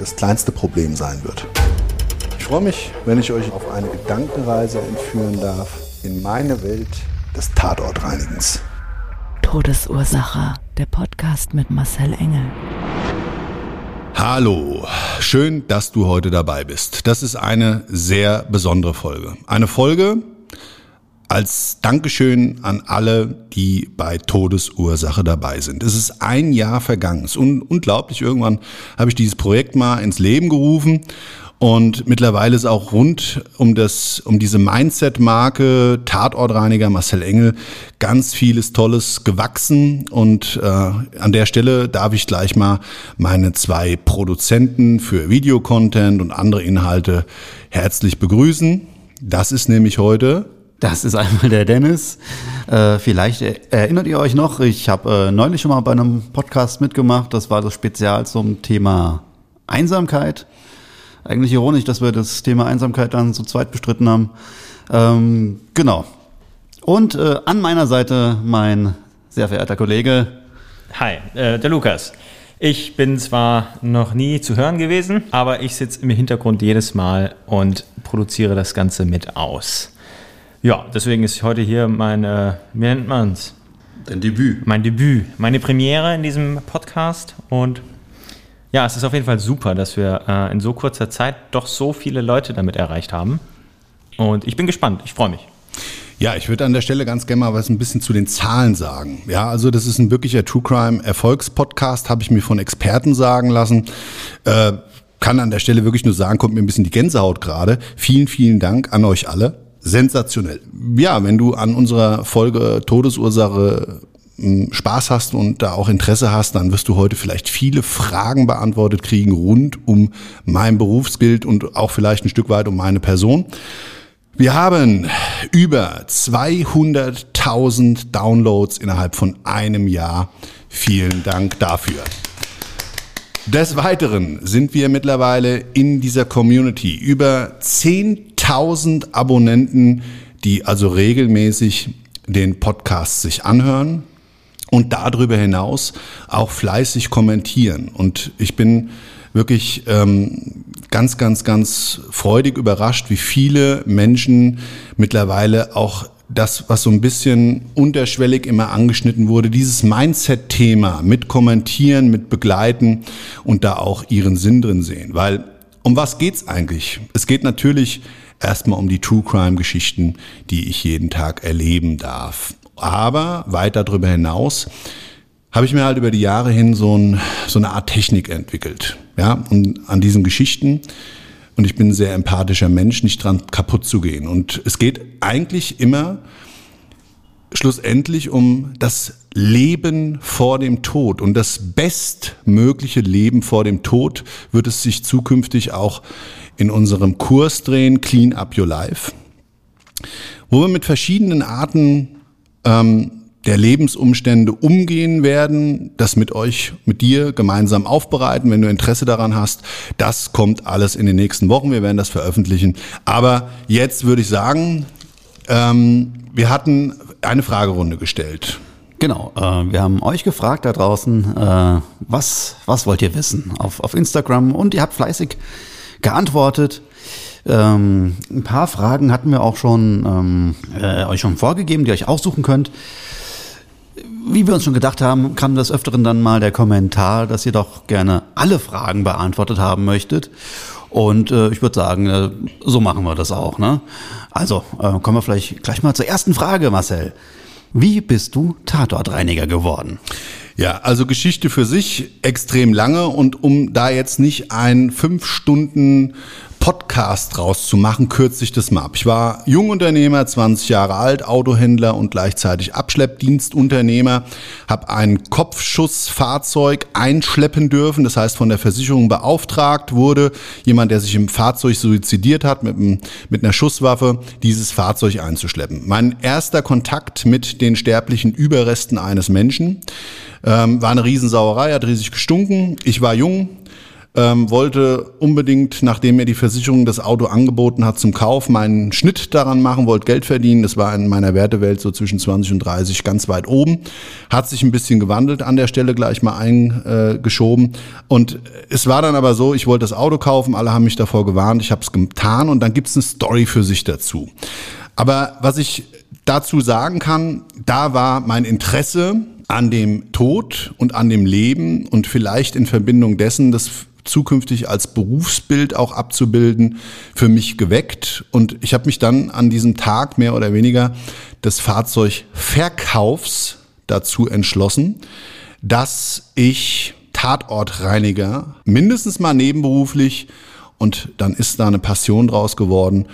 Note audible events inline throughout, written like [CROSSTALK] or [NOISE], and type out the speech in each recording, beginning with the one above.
das kleinste Problem sein wird. Ich freue mich, wenn ich euch auf eine Gedankenreise entführen darf in meine Welt des Tatortreinigens. Todesursache. Der Podcast mit Marcel Engel. Hallo, schön, dass du heute dabei bist. Das ist eine sehr besondere Folge. Eine Folge als Dankeschön an alle, die bei Todesursache dabei sind. Es ist ein Jahr vergangen. Es ist un unglaublich. Irgendwann habe ich dieses Projekt mal ins Leben gerufen und mittlerweile ist auch rund um das, um diese Mindset-Marke Tatortreiniger Marcel Engel ganz vieles Tolles gewachsen. Und äh, an der Stelle darf ich gleich mal meine zwei Produzenten für Videocontent und andere Inhalte herzlich begrüßen. Das ist nämlich heute das ist einmal der Dennis. Äh, vielleicht erinnert ihr euch noch, ich habe äh, neulich schon mal bei einem Podcast mitgemacht. Das war das Spezial zum Thema Einsamkeit. Eigentlich ironisch, dass wir das Thema Einsamkeit dann zu zweit bestritten haben. Ähm, genau. Und äh, an meiner Seite mein sehr verehrter Kollege. Hi, äh, der Lukas. Ich bin zwar noch nie zu hören gewesen, aber ich sitze im Hintergrund jedes Mal und produziere das Ganze mit aus. Ja, deswegen ist heute hier mein, äh, wie nennt man es? Dein Debüt. Mein Debüt, meine Premiere in diesem Podcast und ja, es ist auf jeden Fall super, dass wir äh, in so kurzer Zeit doch so viele Leute damit erreicht haben. Und ich bin gespannt, ich freue mich. Ja, ich würde an der Stelle ganz gerne mal was ein bisschen zu den Zahlen sagen. Ja, also das ist ein wirklicher True Crime Erfolgspodcast, habe ich mir von Experten sagen lassen. Äh, kann an der Stelle wirklich nur sagen, kommt mir ein bisschen die Gänsehaut gerade. Vielen, vielen Dank an euch alle. Sensationell. Ja, wenn du an unserer Folge Todesursache Spaß hast und da auch Interesse hast, dann wirst du heute vielleicht viele Fragen beantwortet kriegen rund um mein Berufsbild und auch vielleicht ein Stück weit um meine Person. Wir haben über 200.000 Downloads innerhalb von einem Jahr. Vielen Dank dafür. Des Weiteren sind wir mittlerweile in dieser Community über 10.000 Abonnenten, die also regelmäßig den Podcast sich anhören und darüber hinaus auch fleißig kommentieren. Und ich bin wirklich ähm, ganz, ganz, ganz freudig überrascht, wie viele Menschen mittlerweile auch das, was so ein bisschen unterschwellig immer angeschnitten wurde, dieses Mindset-Thema mit kommentieren, mit begleiten und da auch ihren Sinn drin sehen. Weil um was geht's eigentlich? Es geht natürlich erstmal um die True Crime Geschichten, die ich jeden Tag erleben darf. Aber weit darüber hinaus habe ich mir halt über die Jahre hin so, ein, so eine Art Technik entwickelt. Ja, und an diesen Geschichten, und ich bin ein sehr empathischer Mensch, nicht dran kaputt zu gehen. Und es geht eigentlich immer schlussendlich um das Leben vor dem Tod. Und das bestmögliche Leben vor dem Tod wird es sich zukünftig auch in unserem Kurs drehen, Clean Up Your Life, wo wir mit verschiedenen Arten ähm, der Lebensumstände umgehen werden, das mit euch, mit dir gemeinsam aufbereiten, wenn du Interesse daran hast. Das kommt alles in den nächsten Wochen. Wir werden das veröffentlichen. Aber jetzt würde ich sagen, ähm, wir hatten eine Fragerunde gestellt. Genau, äh, wir haben euch gefragt da draußen, äh, was, was wollt ihr wissen auf, auf Instagram und ihr habt fleißig geantwortet. Ähm, ein paar Fragen hatten wir auch schon ähm, äh, euch schon vorgegeben, die ihr euch aussuchen könnt. Wie wir uns schon gedacht haben, kam des Öfteren dann mal der Kommentar, dass ihr doch gerne alle Fragen beantwortet haben möchtet. Und äh, ich würde sagen, äh, so machen wir das auch. Ne? Also äh, kommen wir vielleicht gleich mal zur ersten Frage, Marcel. Wie bist du Tatortreiniger geworden? Ja, also Geschichte für sich extrem lange und um da jetzt nicht ein fünf Stunden Podcast draus zu machen, kürze ich das mal ab. Ich war Jungunternehmer, 20 Jahre alt, Autohändler und gleichzeitig Abschleppdienstunternehmer, habe ein Kopfschussfahrzeug einschleppen dürfen, das heißt von der Versicherung beauftragt wurde, jemand, der sich im Fahrzeug suizidiert hat mit, mit einer Schusswaffe, dieses Fahrzeug einzuschleppen. Mein erster Kontakt mit den sterblichen Überresten eines Menschen ähm, war eine Riesensauerei, hat riesig gestunken. Ich war jung, ähm, wollte unbedingt, nachdem mir die Versicherung das Auto angeboten hat zum Kauf, meinen Schnitt daran machen, wollte Geld verdienen. Das war in meiner Wertewelt so zwischen 20 und 30 ganz weit oben. Hat sich ein bisschen gewandelt an der Stelle gleich mal eingeschoben. Und es war dann aber so, ich wollte das Auto kaufen, alle haben mich davor gewarnt, ich habe es getan und dann gibt es eine Story für sich dazu. Aber was ich dazu sagen kann, da war mein Interesse an dem Tod und an dem Leben und vielleicht in Verbindung dessen das zukünftig als Berufsbild auch abzubilden, für mich geweckt. Und ich habe mich dann an diesem Tag mehr oder weniger des Fahrzeugverkaufs dazu entschlossen, dass ich Tatortreiniger mindestens mal nebenberuflich und dann ist da eine Passion draus geworden,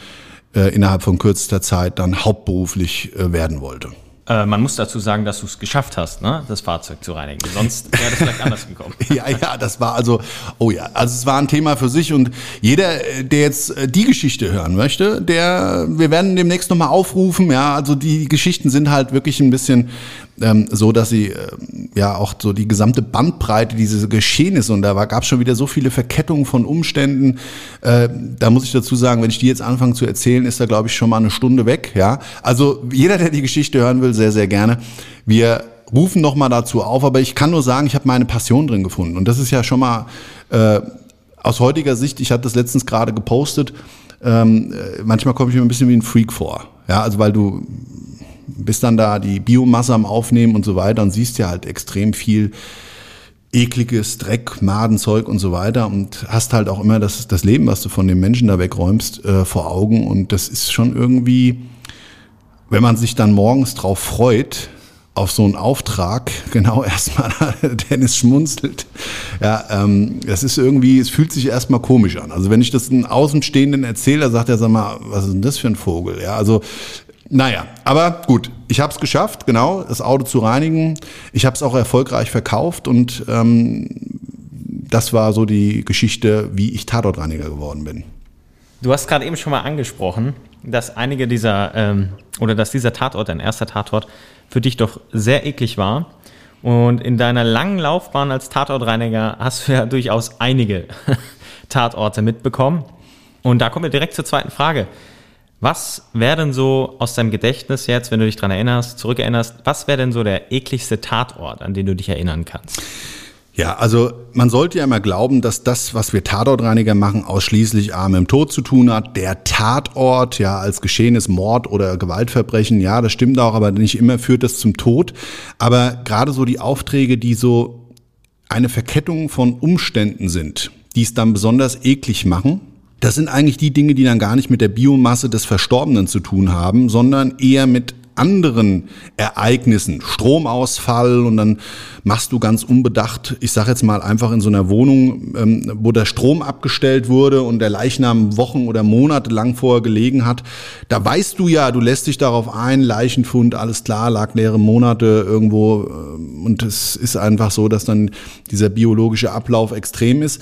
äh, innerhalb von kürzester Zeit dann hauptberuflich äh, werden wollte. Äh, man muss dazu sagen, dass du es geschafft hast, ne, das Fahrzeug zu reinigen. Sonst wäre das vielleicht anders gekommen. [LAUGHS] ja, ja, das war also, oh ja, also es war ein Thema für sich und jeder, der jetzt äh, die Geschichte hören möchte, der, wir werden demnächst nochmal aufrufen, ja, also die Geschichten sind halt wirklich ein bisschen ähm, so, dass sie äh, ja auch so die gesamte Bandbreite dieses Geschehnisse und da gab es schon wieder so viele Verkettungen von Umständen. Äh, da muss ich dazu sagen, wenn ich die jetzt anfange zu erzählen, ist da glaube ich schon mal eine Stunde weg. Ja, also jeder, der die Geschichte hören will, sehr sehr gerne. Wir rufen noch mal dazu auf, aber ich kann nur sagen, ich habe meine Passion drin gefunden und das ist ja schon mal äh, aus heutiger Sicht. Ich hatte das letztens gerade gepostet. Ähm, äh, manchmal komme ich mir ein bisschen wie ein Freak vor. Ja, also weil du bist dann da die Biomasse am Aufnehmen und so weiter und siehst ja halt extrem viel ekliges Dreck, Madenzeug und so weiter und hast halt auch immer das, das Leben, was du von den Menschen da wegräumst, äh, vor Augen und das ist schon irgendwie, wenn man sich dann morgens drauf freut, auf so einen Auftrag, [LAUGHS] genau erstmal, Dennis schmunzelt. Ja, ähm, das ist irgendwie, es fühlt sich erstmal komisch an. Also wenn ich das einen Außenstehenden erzähle, sagt er, sag mal, was ist denn das für ein Vogel? Ja, also naja, aber gut, ich habe es geschafft, genau, das Auto zu reinigen. Ich habe es auch erfolgreich verkauft und ähm, das war so die Geschichte, wie ich Tatortreiniger geworden bin. Du hast gerade eben schon mal angesprochen, dass einige dieser ähm, oder dass dieser Tatort, dein erster Tatort, für dich doch sehr eklig war. Und in deiner langen Laufbahn als Tatortreiniger hast du ja [LAUGHS] durchaus einige [LAUGHS] Tatorte mitbekommen. Und da kommen wir direkt zur zweiten Frage. Was wäre denn so aus deinem Gedächtnis jetzt, wenn du dich daran erinnerst, zurückerinnerst, was wäre denn so der ekligste Tatort, an den du dich erinnern kannst? Ja, also man sollte ja immer glauben, dass das, was wir Tatortreiniger machen, ausschließlich A dem Tod zu tun hat. Der Tatort, ja, als geschehenes Mord oder Gewaltverbrechen, ja, das stimmt auch, aber nicht immer führt das zum Tod. Aber gerade so die Aufträge, die so eine Verkettung von Umständen sind, die es dann besonders eklig machen, das sind eigentlich die Dinge, die dann gar nicht mit der Biomasse des Verstorbenen zu tun haben, sondern eher mit anderen Ereignissen, Stromausfall und dann machst du ganz unbedacht, ich sage jetzt mal einfach in so einer Wohnung, ähm, wo der Strom abgestellt wurde und der Leichnam Wochen oder Monate lang vorher gelegen hat, da weißt du ja, du lässt dich darauf ein, Leichenfund, alles klar, lag leere Monate irgendwo äh, und es ist einfach so, dass dann dieser biologische Ablauf extrem ist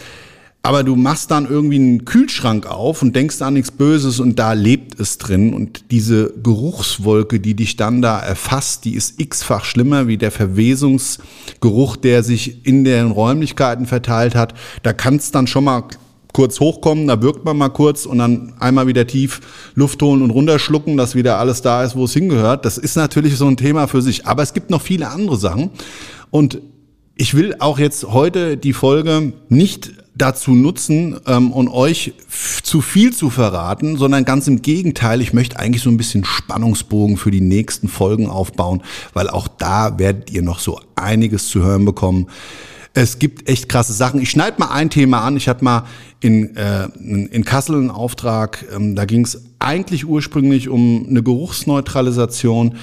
aber du machst dann irgendwie einen Kühlschrank auf und denkst an nichts Böses und da lebt es drin und diese Geruchswolke, die dich dann da erfasst, die ist x-fach schlimmer wie der Verwesungsgeruch, der sich in den Räumlichkeiten verteilt hat. Da kann es dann schon mal kurz hochkommen, da wirkt man mal kurz und dann einmal wieder tief Luft holen und runterschlucken, dass wieder alles da ist, wo es hingehört. Das ist natürlich so ein Thema für sich. Aber es gibt noch viele andere Sachen und ich will auch jetzt heute die Folge nicht dazu nutzen ähm, und euch zu viel zu verraten, sondern ganz im Gegenteil, ich möchte eigentlich so ein bisschen Spannungsbogen für die nächsten Folgen aufbauen, weil auch da werdet ihr noch so einiges zu hören bekommen. Es gibt echt krasse Sachen. Ich schneide mal ein Thema an. Ich hatte mal in, äh, in Kassel einen Auftrag. Ähm, da ging es eigentlich ursprünglich um eine Geruchsneutralisation.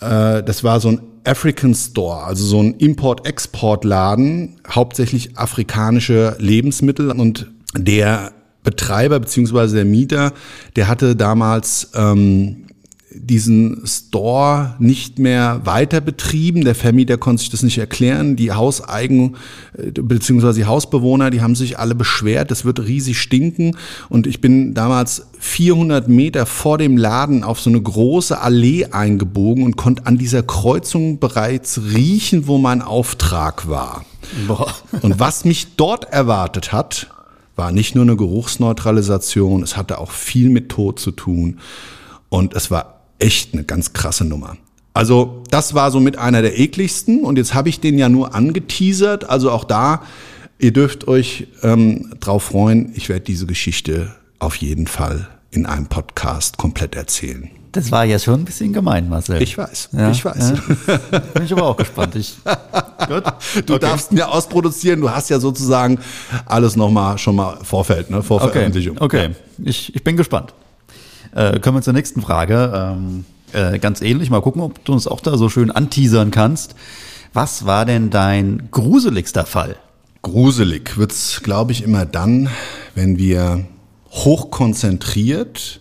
Äh, das war so ein African Store, also so ein Import-Export-Laden, hauptsächlich afrikanische Lebensmittel. Und der Betreiber beziehungsweise der Mieter, der hatte damals ähm, diesen Store nicht mehr weiter betrieben. Der Vermieter konnte sich das nicht erklären. Die Hauseigen äh, bzw. die Hausbewohner, die haben sich alle beschwert, das wird riesig stinken. Und ich bin damals 400 Meter vor dem Laden auf so eine große Allee eingebogen und konnte an dieser Kreuzung bereits riechen, wo mein Auftrag war. Boah. Und was mich dort erwartet hat, war nicht nur eine Geruchsneutralisation, es hatte auch viel mit Tod zu tun. Und es war echt eine ganz krasse Nummer. Also das war so mit einer der ekligsten und jetzt habe ich den ja nur angeteasert. Also auch da, ihr dürft euch ähm, drauf freuen. Ich werde diese Geschichte auf jeden Fall in einem Podcast komplett erzählen. Das war ja schon ein bisschen gemein, Marcel. Ich weiß, ja, ich weiß. Ja. Bin ich aber auch gespannt. Ich, [LAUGHS] gut. Du okay. darfst ihn ja ausproduzieren. Du hast ja sozusagen alles nochmal schon mal Vorfeld, ne? Vorveröffentlichung. Okay, okay. Ich, ich bin gespannt. Äh, kommen wir zur nächsten Frage. Ähm, äh, ganz ähnlich, mal gucken, ob du uns auch da so schön anteasern kannst. Was war denn dein gruseligster Fall? Gruselig wird's, glaube ich, immer dann, wenn wir hochkonzentriert,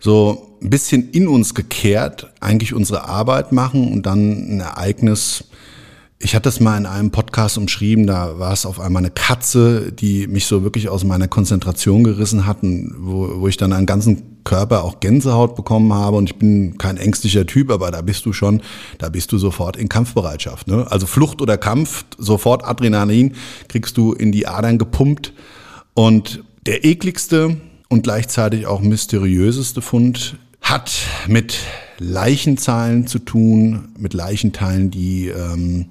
so ein bisschen in uns gekehrt, eigentlich unsere Arbeit machen und dann ein Ereignis ich hatte es mal in einem Podcast umschrieben, da war es auf einmal eine Katze, die mich so wirklich aus meiner Konzentration gerissen hatten, wo, wo ich dann einen ganzen Körper auch Gänsehaut bekommen habe und ich bin kein ängstlicher Typ, aber da bist du schon, da bist du sofort in Kampfbereitschaft. Ne? Also Flucht oder Kampf, sofort Adrenalin kriegst du in die Adern gepumpt und der ekligste und gleichzeitig auch mysteriöseste Fund hat mit Leichenzahlen zu tun, mit Leichenteilen, die ähm,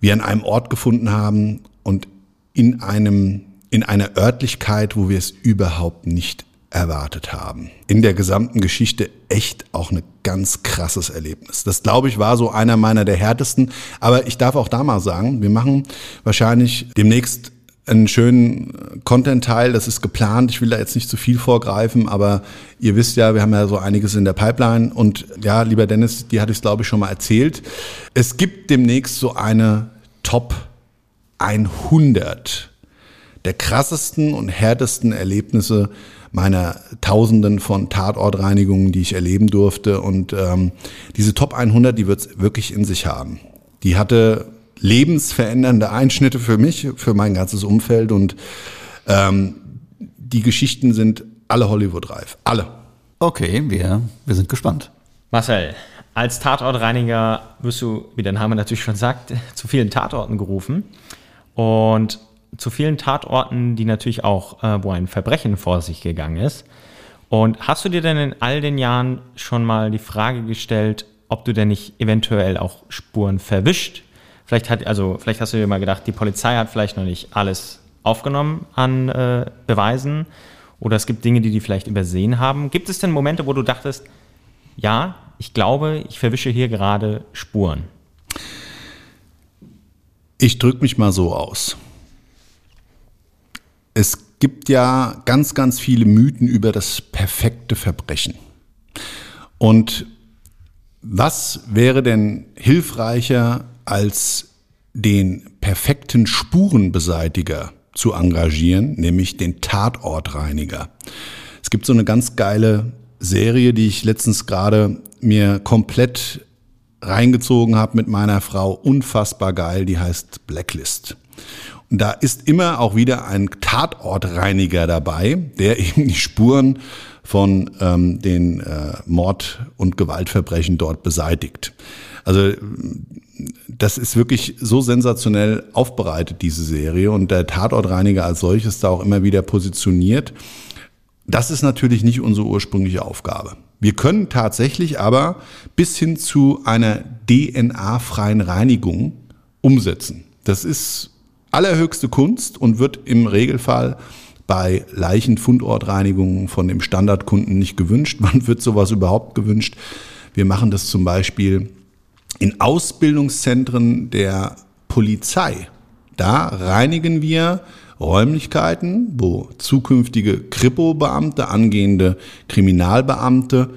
wir an einem Ort gefunden haben und in einem in einer Örtlichkeit, wo wir es überhaupt nicht erwartet haben. In der gesamten Geschichte echt auch ein ganz krasses Erlebnis. Das glaube ich war so einer meiner der härtesten. Aber ich darf auch da mal sagen, wir machen wahrscheinlich demnächst einen schönen Content-Teil, das ist geplant. Ich will da jetzt nicht zu viel vorgreifen, aber ihr wisst ja, wir haben ja so einiges in der Pipeline. Und ja, lieber Dennis, die hatte ich glaube ich schon mal erzählt. Es gibt demnächst so eine Top 100 der krassesten und härtesten Erlebnisse meiner Tausenden von Tatortreinigungen, die ich erleben durfte. Und ähm, diese Top 100, die wird es wirklich in sich haben. Die hatte lebensverändernde Einschnitte für mich, für mein ganzes Umfeld und ähm, die Geschichten sind alle Hollywood-reif. Alle. Okay, wir, wir sind gespannt. Marcel, als Tatortreiniger wirst du, wie der Name natürlich schon sagt, zu vielen Tatorten gerufen. Und zu vielen Tatorten, die natürlich auch, äh, wo ein Verbrechen vor sich gegangen ist. Und hast du dir denn in all den Jahren schon mal die Frage gestellt, ob du denn nicht eventuell auch Spuren verwischt Vielleicht hat, also vielleicht hast du dir mal gedacht, die Polizei hat vielleicht noch nicht alles aufgenommen an äh, Beweisen oder es gibt Dinge, die die vielleicht übersehen haben. Gibt es denn Momente, wo du dachtest, ja, ich glaube, ich verwische hier gerade Spuren? Ich drücke mich mal so aus. Es gibt ja ganz, ganz viele Mythen über das perfekte Verbrechen. Und was wäre denn hilfreicher als den perfekten Spurenbeseitiger zu engagieren, nämlich den Tatortreiniger. Es gibt so eine ganz geile Serie, die ich letztens gerade mir komplett reingezogen habe mit meiner Frau. Unfassbar geil, die heißt Blacklist. Und da ist immer auch wieder ein Tatortreiniger dabei, der [LAUGHS] eben die Spuren von ähm, den äh, Mord- und Gewaltverbrechen dort beseitigt. Also das ist wirklich so sensationell aufbereitet, diese Serie. Und der Tatortreiniger als solches da auch immer wieder positioniert. Das ist natürlich nicht unsere ursprüngliche Aufgabe. Wir können tatsächlich aber bis hin zu einer DNA-freien Reinigung umsetzen. Das ist allerhöchste Kunst und wird im Regelfall bei Leichenfundortreinigungen von dem Standardkunden nicht gewünscht. [LAUGHS] Wann wird sowas überhaupt gewünscht? Wir machen das zum Beispiel in Ausbildungszentren der Polizei. Da reinigen wir Räumlichkeiten, wo zukünftige Kripo-Beamte, angehende Kriminalbeamte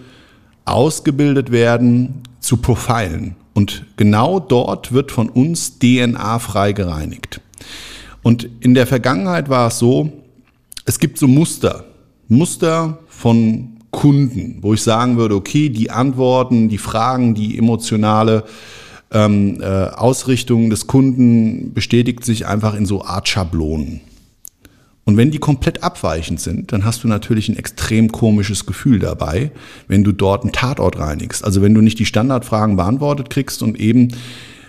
ausgebildet werden zu profilen. Und genau dort wird von uns DNA frei gereinigt. Und in der Vergangenheit war es so, es gibt so Muster, Muster von Kunden, wo ich sagen würde, okay, die Antworten, die Fragen, die emotionale ähm, äh, Ausrichtung des Kunden bestätigt sich einfach in so Art Schablonen. Und wenn die komplett abweichend sind, dann hast du natürlich ein extrem komisches Gefühl dabei, wenn du dort einen Tatort reinigst. Also wenn du nicht die Standardfragen beantwortet kriegst und eben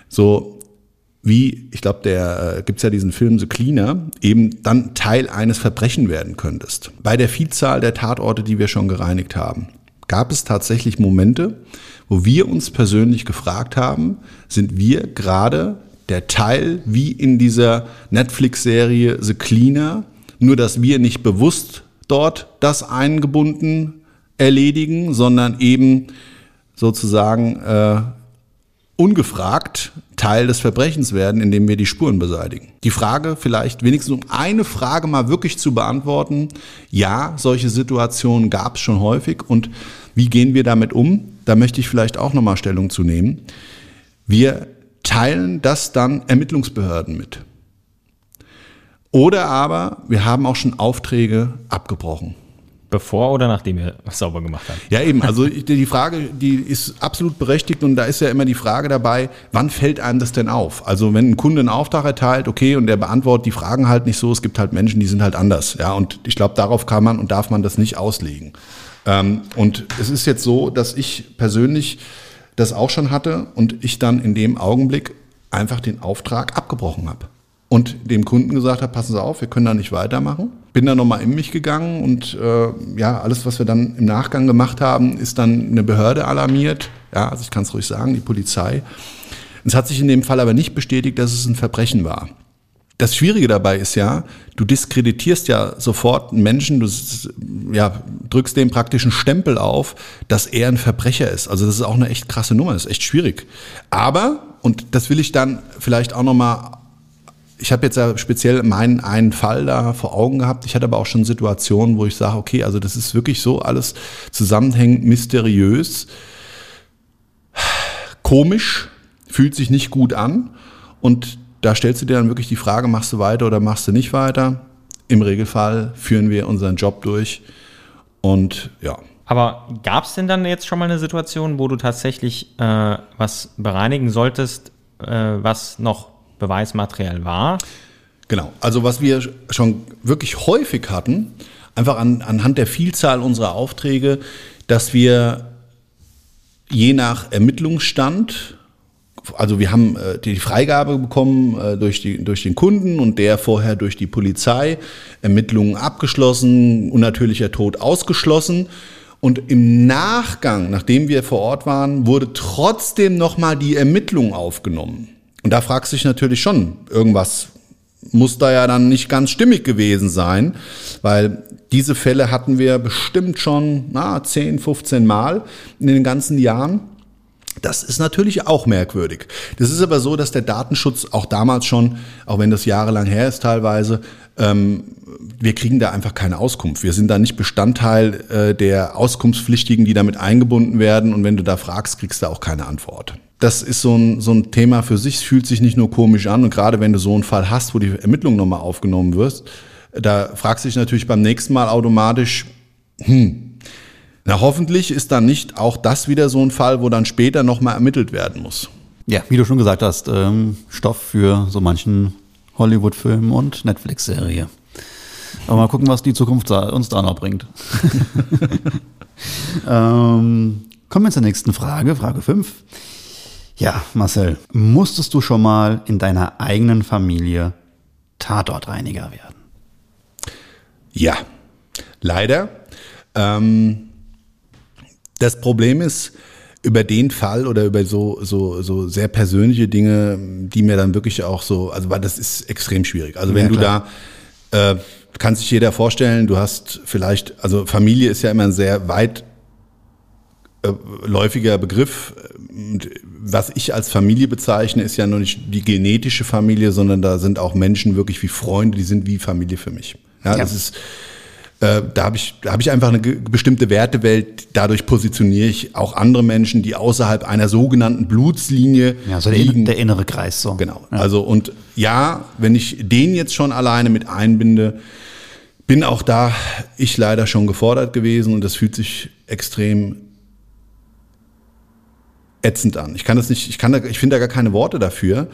so wie, ich glaube, der äh, gibt's ja diesen Film The Cleaner, eben dann Teil eines Verbrechen werden könntest. Bei der Vielzahl der Tatorte, die wir schon gereinigt haben, gab es tatsächlich Momente, wo wir uns persönlich gefragt haben, sind wir gerade der Teil wie in dieser Netflix-Serie The Cleaner, nur dass wir nicht bewusst dort das eingebunden erledigen, sondern eben sozusagen äh, ungefragt Teil des Verbrechens werden, indem wir die Spuren beseitigen. Die Frage vielleicht wenigstens um eine Frage mal wirklich zu beantworten. Ja, solche Situationen gab es schon häufig und wie gehen wir damit um? Da möchte ich vielleicht auch nochmal Stellung zu nehmen. Wir teilen das dann Ermittlungsbehörden mit. Oder aber wir haben auch schon Aufträge abgebrochen. Bevor oder nachdem ihr sauber gemacht habt? Ja, eben. Also die Frage, die ist absolut berechtigt und da ist ja immer die Frage dabei, wann fällt einem das denn auf? Also wenn ein Kunde einen Auftrag erteilt, okay, und der beantwortet die Fragen halt nicht so, es gibt halt Menschen, die sind halt anders. Ja, und ich glaube, darauf kann man und darf man das nicht auslegen. Ähm, und es ist jetzt so, dass ich persönlich das auch schon hatte und ich dann in dem Augenblick einfach den Auftrag abgebrochen habe und dem Kunden gesagt habe, passen Sie auf, wir können da nicht weitermachen. Bin dann nochmal in mich gegangen und äh, ja, alles, was wir dann im Nachgang gemacht haben, ist dann eine Behörde alarmiert. Ja, also ich kann es ruhig sagen, die Polizei. Es hat sich in dem Fall aber nicht bestätigt, dass es ein Verbrechen war. Das Schwierige dabei ist ja, du diskreditierst ja sofort einen Menschen, du ja, drückst dem praktisch einen Stempel auf, dass er ein Verbrecher ist. Also das ist auch eine echt krasse Nummer, das ist echt schwierig. Aber, und das will ich dann vielleicht auch nochmal ich habe jetzt ja speziell meinen einen Fall da vor Augen gehabt. Ich hatte aber auch schon Situationen, wo ich sage, okay, also das ist wirklich so alles zusammenhängend, mysteriös, komisch, fühlt sich nicht gut an. Und da stellst du dir dann wirklich die Frage, machst du weiter oder machst du nicht weiter? Im Regelfall führen wir unseren Job durch. Und ja. Aber gab es denn dann jetzt schon mal eine Situation, wo du tatsächlich äh, was bereinigen solltest, äh, was noch Beweismaterial war. Genau, also was wir schon wirklich häufig hatten, einfach an, anhand der Vielzahl unserer Aufträge, dass wir je nach Ermittlungsstand, also wir haben äh, die Freigabe bekommen äh, durch, die, durch den Kunden und der vorher durch die Polizei, Ermittlungen abgeschlossen, unnatürlicher Tod ausgeschlossen. Und im Nachgang, nachdem wir vor Ort waren, wurde trotzdem nochmal die Ermittlung aufgenommen. Und da fragst du dich natürlich schon, irgendwas muss da ja dann nicht ganz stimmig gewesen sein, weil diese Fälle hatten wir bestimmt schon na, 10, 15 Mal in den ganzen Jahren. Das ist natürlich auch merkwürdig. Das ist aber so, dass der Datenschutz auch damals schon, auch wenn das jahrelang her ist teilweise, ähm, wir kriegen da einfach keine Auskunft. Wir sind da nicht Bestandteil äh, der Auskunftspflichtigen, die damit eingebunden werden. Und wenn du da fragst, kriegst du auch keine Antwort das ist so ein, so ein Thema für sich, es fühlt sich nicht nur komisch an und gerade wenn du so einen Fall hast, wo die Ermittlung nochmal aufgenommen wirst, da fragst du dich natürlich beim nächsten Mal automatisch, hm, na hoffentlich ist dann nicht auch das wieder so ein Fall, wo dann später nochmal ermittelt werden muss. Ja, wie du schon gesagt hast, ähm, Stoff für so manchen Hollywood-Film und Netflix-Serie. Aber mal gucken, was die Zukunft uns da noch bringt. [LAUGHS] [LAUGHS] ähm, kommen wir zur nächsten Frage, Frage 5. Ja, Marcel, musstest du schon mal in deiner eigenen Familie Tatortreiniger werden? Ja, leider. Ähm, das Problem ist, über den Fall oder über so, so, so sehr persönliche Dinge, die mir dann wirklich auch so, also weil das ist extrem schwierig. Also wenn ja, du da, äh, kann sich jeder vorstellen, du hast vielleicht, also Familie ist ja immer ein sehr weit äh, läufiger Begriff. Was ich als Familie bezeichne, ist ja nur nicht die genetische Familie, sondern da sind auch Menschen wirklich wie Freunde, die sind wie Familie für mich. Ja, Ja. das ist, äh, da habe ich, da habe ich einfach eine bestimmte Wertewelt. Dadurch positioniere ich auch andere Menschen, die außerhalb einer sogenannten Blutslinie Ja, so der, liegen. der innere Kreis so. Genau. Also und ja, wenn ich den jetzt schon alleine mit einbinde, bin auch da ich leider schon gefordert gewesen und das fühlt sich extrem ätzend an. Ich kann das nicht, ich kann da, ich finde da gar keine Worte dafür.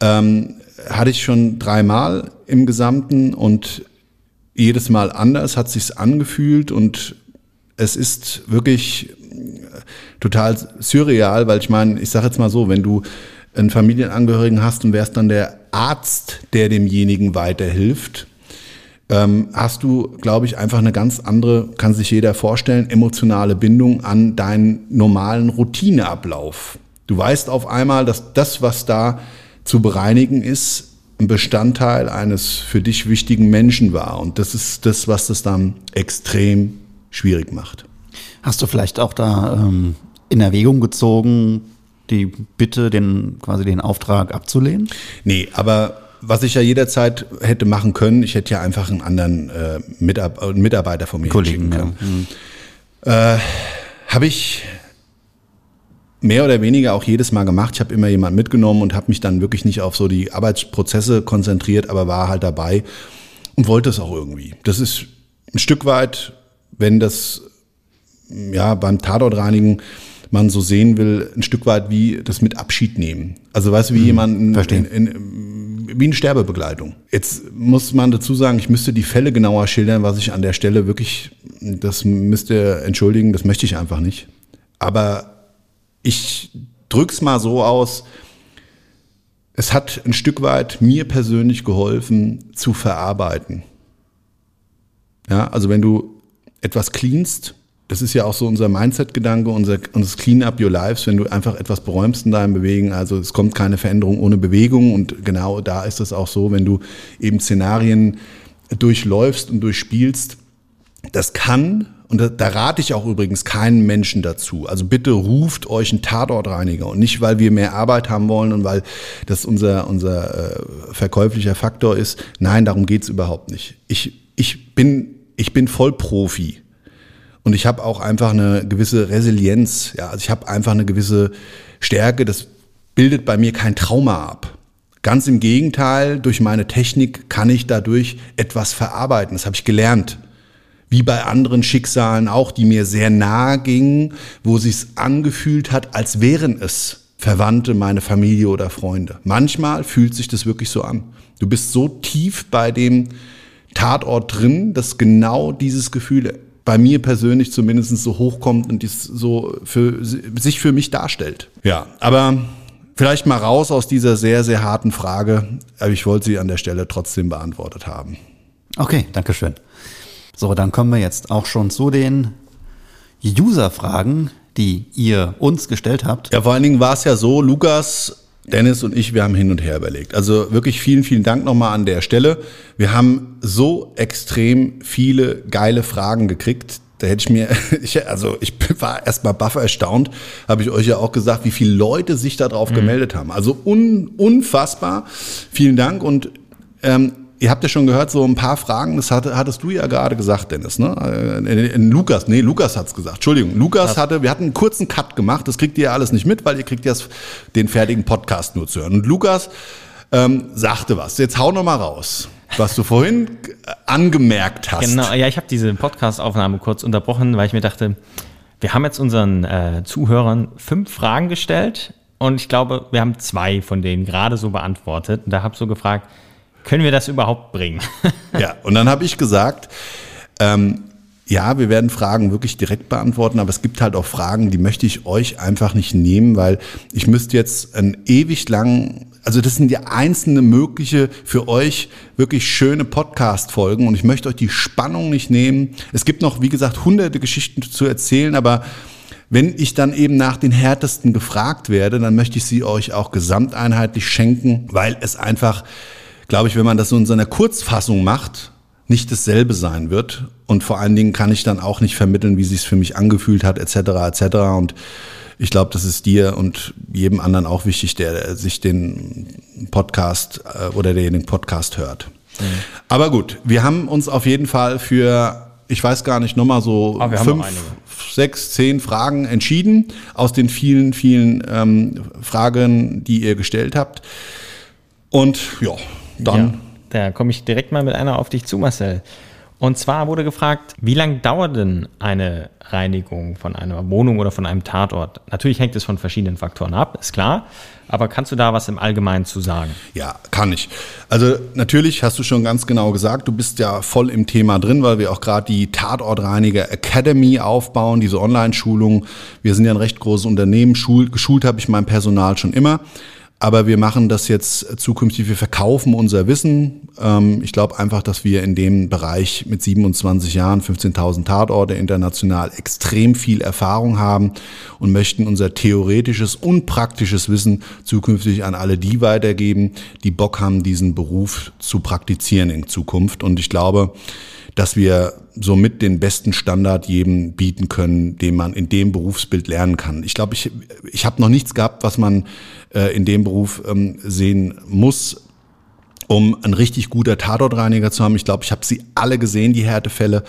Ähm, hatte ich schon dreimal im Gesamten und jedes Mal anders hat sich's angefühlt und es ist wirklich äh, total surreal, weil ich meine, ich sage jetzt mal so, wenn du einen Familienangehörigen hast und wärst dann der Arzt, der demjenigen weiterhilft, ähm, hast du, glaube ich, einfach eine ganz andere, kann sich jeder vorstellen, emotionale Bindung an deinen normalen Routineablauf. Du weißt auf einmal, dass das, was da zu bereinigen ist, ein Bestandteil eines für dich wichtigen Menschen war. Und das ist das, was das dann extrem schwierig macht. Hast du vielleicht auch da ähm, in Erwägung gezogen, die Bitte, den quasi den Auftrag abzulehnen? Nee, aber was ich ja jederzeit hätte machen können, ich hätte ja einfach einen anderen äh, Mitab äh, Mitarbeiter von mir Kollegen, können. ja. Äh, habe ich mehr oder weniger auch jedes Mal gemacht. Ich habe immer jemanden mitgenommen und habe mich dann wirklich nicht auf so die Arbeitsprozesse konzentriert, aber war halt dabei und wollte es auch irgendwie. Das ist ein Stück weit, wenn das ja beim Tatortreinigen man so sehen will, ein Stück weit wie das mit Abschied nehmen. Also weißt du, wie jemanden verstehe. in, in, wie eine Sterbebegleitung. Jetzt muss man dazu sagen, ich müsste die Fälle genauer schildern, was ich an der Stelle wirklich, das müsste entschuldigen, das möchte ich einfach nicht. Aber ich drück's mal so aus, es hat ein Stück weit mir persönlich geholfen zu verarbeiten. Ja, also wenn du etwas cleanst, das ist ja auch so unser Mindset-Gedanke, unser, unser Clean Up Your Lives, wenn du einfach etwas beräumst in deinem Bewegen, also es kommt keine Veränderung ohne Bewegung und genau da ist es auch so, wenn du eben Szenarien durchläufst und durchspielst, das kann, und da, da rate ich auch übrigens keinen Menschen dazu. Also bitte ruft euch einen Tatortreiniger und nicht, weil wir mehr Arbeit haben wollen und weil das unser, unser äh, verkäuflicher Faktor ist. Nein, darum geht's überhaupt nicht. Ich, ich, bin, ich bin Vollprofi. Und ich habe auch einfach eine gewisse Resilienz. Ja, also ich habe einfach eine gewisse Stärke. Das bildet bei mir kein Trauma ab. Ganz im Gegenteil, durch meine Technik kann ich dadurch etwas verarbeiten. Das habe ich gelernt. Wie bei anderen Schicksalen auch, die mir sehr nahe gingen, wo sich's angefühlt hat, als wären es Verwandte, meine Familie oder Freunde. Manchmal fühlt sich das wirklich so an. Du bist so tief bei dem Tatort drin, dass genau dieses Gefühl bei mir persönlich zumindest so hochkommt und dies so für, sich für mich darstellt. Ja, aber vielleicht mal raus aus dieser sehr, sehr harten Frage. Aber ich wollte sie an der Stelle trotzdem beantwortet haben. Okay, danke schön. So, dann kommen wir jetzt auch schon zu den User-Fragen, die ihr uns gestellt habt. Ja, vor allen Dingen war es ja so, Lukas, Dennis und ich, wir haben hin und her überlegt. Also wirklich vielen, vielen Dank nochmal an der Stelle. Wir haben so extrem viele geile Fragen gekriegt. Da hätte ich mir, [LAUGHS] ich, also ich [LAUGHS] war erstmal baff erstaunt, habe ich euch ja auch gesagt, wie viele Leute sich darauf gemeldet haben. Also un, unfassbar. Vielen Dank und ähm, Ihr habt ja schon gehört, so ein paar Fragen, das hatte, hattest du ja gerade gesagt, Dennis, ne? Äh, in Lukas, nee, Lukas hat's gesagt. Entschuldigung, Lukas hatte, wir hatten einen kurzen Cut gemacht, das kriegt ihr ja alles nicht mit, weil ihr kriegt ja den fertigen Podcast nur zu hören. Und Lukas ähm, sagte was. Jetzt hau noch mal raus, was du vorhin äh, angemerkt hast. Genau, ja, ich habe diese Podcast-Aufnahme kurz unterbrochen, weil ich mir dachte, wir haben jetzt unseren äh, Zuhörern fünf Fragen gestellt und ich glaube, wir haben zwei von denen gerade so beantwortet. Und da habe ich so gefragt, können wir das überhaupt bringen? [LAUGHS] Ja, und dann habe ich gesagt, ähm, ja, wir werden Fragen wirklich direkt beantworten, aber es gibt halt auch Fragen, die möchte ich euch einfach nicht nehmen, weil ich müsste jetzt einen ewig langen, also das sind ja einzelne mögliche für euch wirklich schöne Podcast-Folgen und ich möchte euch die Spannung nicht nehmen. Es gibt noch, wie gesagt, hunderte Geschichten zu erzählen, aber wenn ich dann eben nach den härtesten gefragt werde, dann möchte ich sie euch auch gesamteinheitlich schenken, weil es einfach glaube ich, wenn man das so in seiner Kurzfassung macht, nicht dasselbe sein wird. Und vor allen Dingen kann ich dann auch nicht vermitteln, wie sich es für mich angefühlt hat, etc. etc. Und ich glaube, das ist dir und jedem anderen auch wichtig, der sich den Podcast äh, oder der den Podcast hört. Mhm. Aber gut, wir haben uns auf jeden Fall für, ich weiß gar nicht, nochmal so Ah, fünf, sechs, zehn Fragen entschieden aus den vielen, vielen ähm, Fragen, die ihr gestellt habt. Und ja, dann Ja, da komme ich direkt mal mit einer auf dich zu, Marcel. Und zwar wurde gefragt, wie lange dauert denn eine Reinigung von einer Wohnung oder von einem Tatort? Natürlich hängt es von verschiedenen Faktoren ab, ist klar. Aber kannst du da was im Allgemeinen zu sagen? Ja, kann ich. Also natürlich hast du schon ganz genau gesagt, du bist ja voll im Thema drin, weil wir auch gerade die Tatortreiniger Academy aufbauen, diese Online-Schulung. Wir sind ja ein recht großes Unternehmen, Schul geschult habe ich mein Personal schon immer. Aber wir machen das jetzt zukünftig, wir verkaufen unser Wissen. Ähm, ich glaube einfach, dass wir in dem Bereich mit 27 Jahren, 15.000 Tatorte international extrem viel Erfahrung haben und möchten unser theoretisches und praktisches Wissen zukünftig an alle die weitergeben, die Bock haben, diesen Beruf zu praktizieren in Zukunft. Und ich glaube, dass wir somit den besten Standard jedem bieten können, den man in dem Berufsbild lernen kann. Ich glaube, ich, ich habe noch nichts gehabt, was man äh, in dem Beruf ähm, sehen muss, um ein richtig guter Tatortreiniger zu haben. Ich glaube, ich habe sie alle gesehen, die Härtefälle.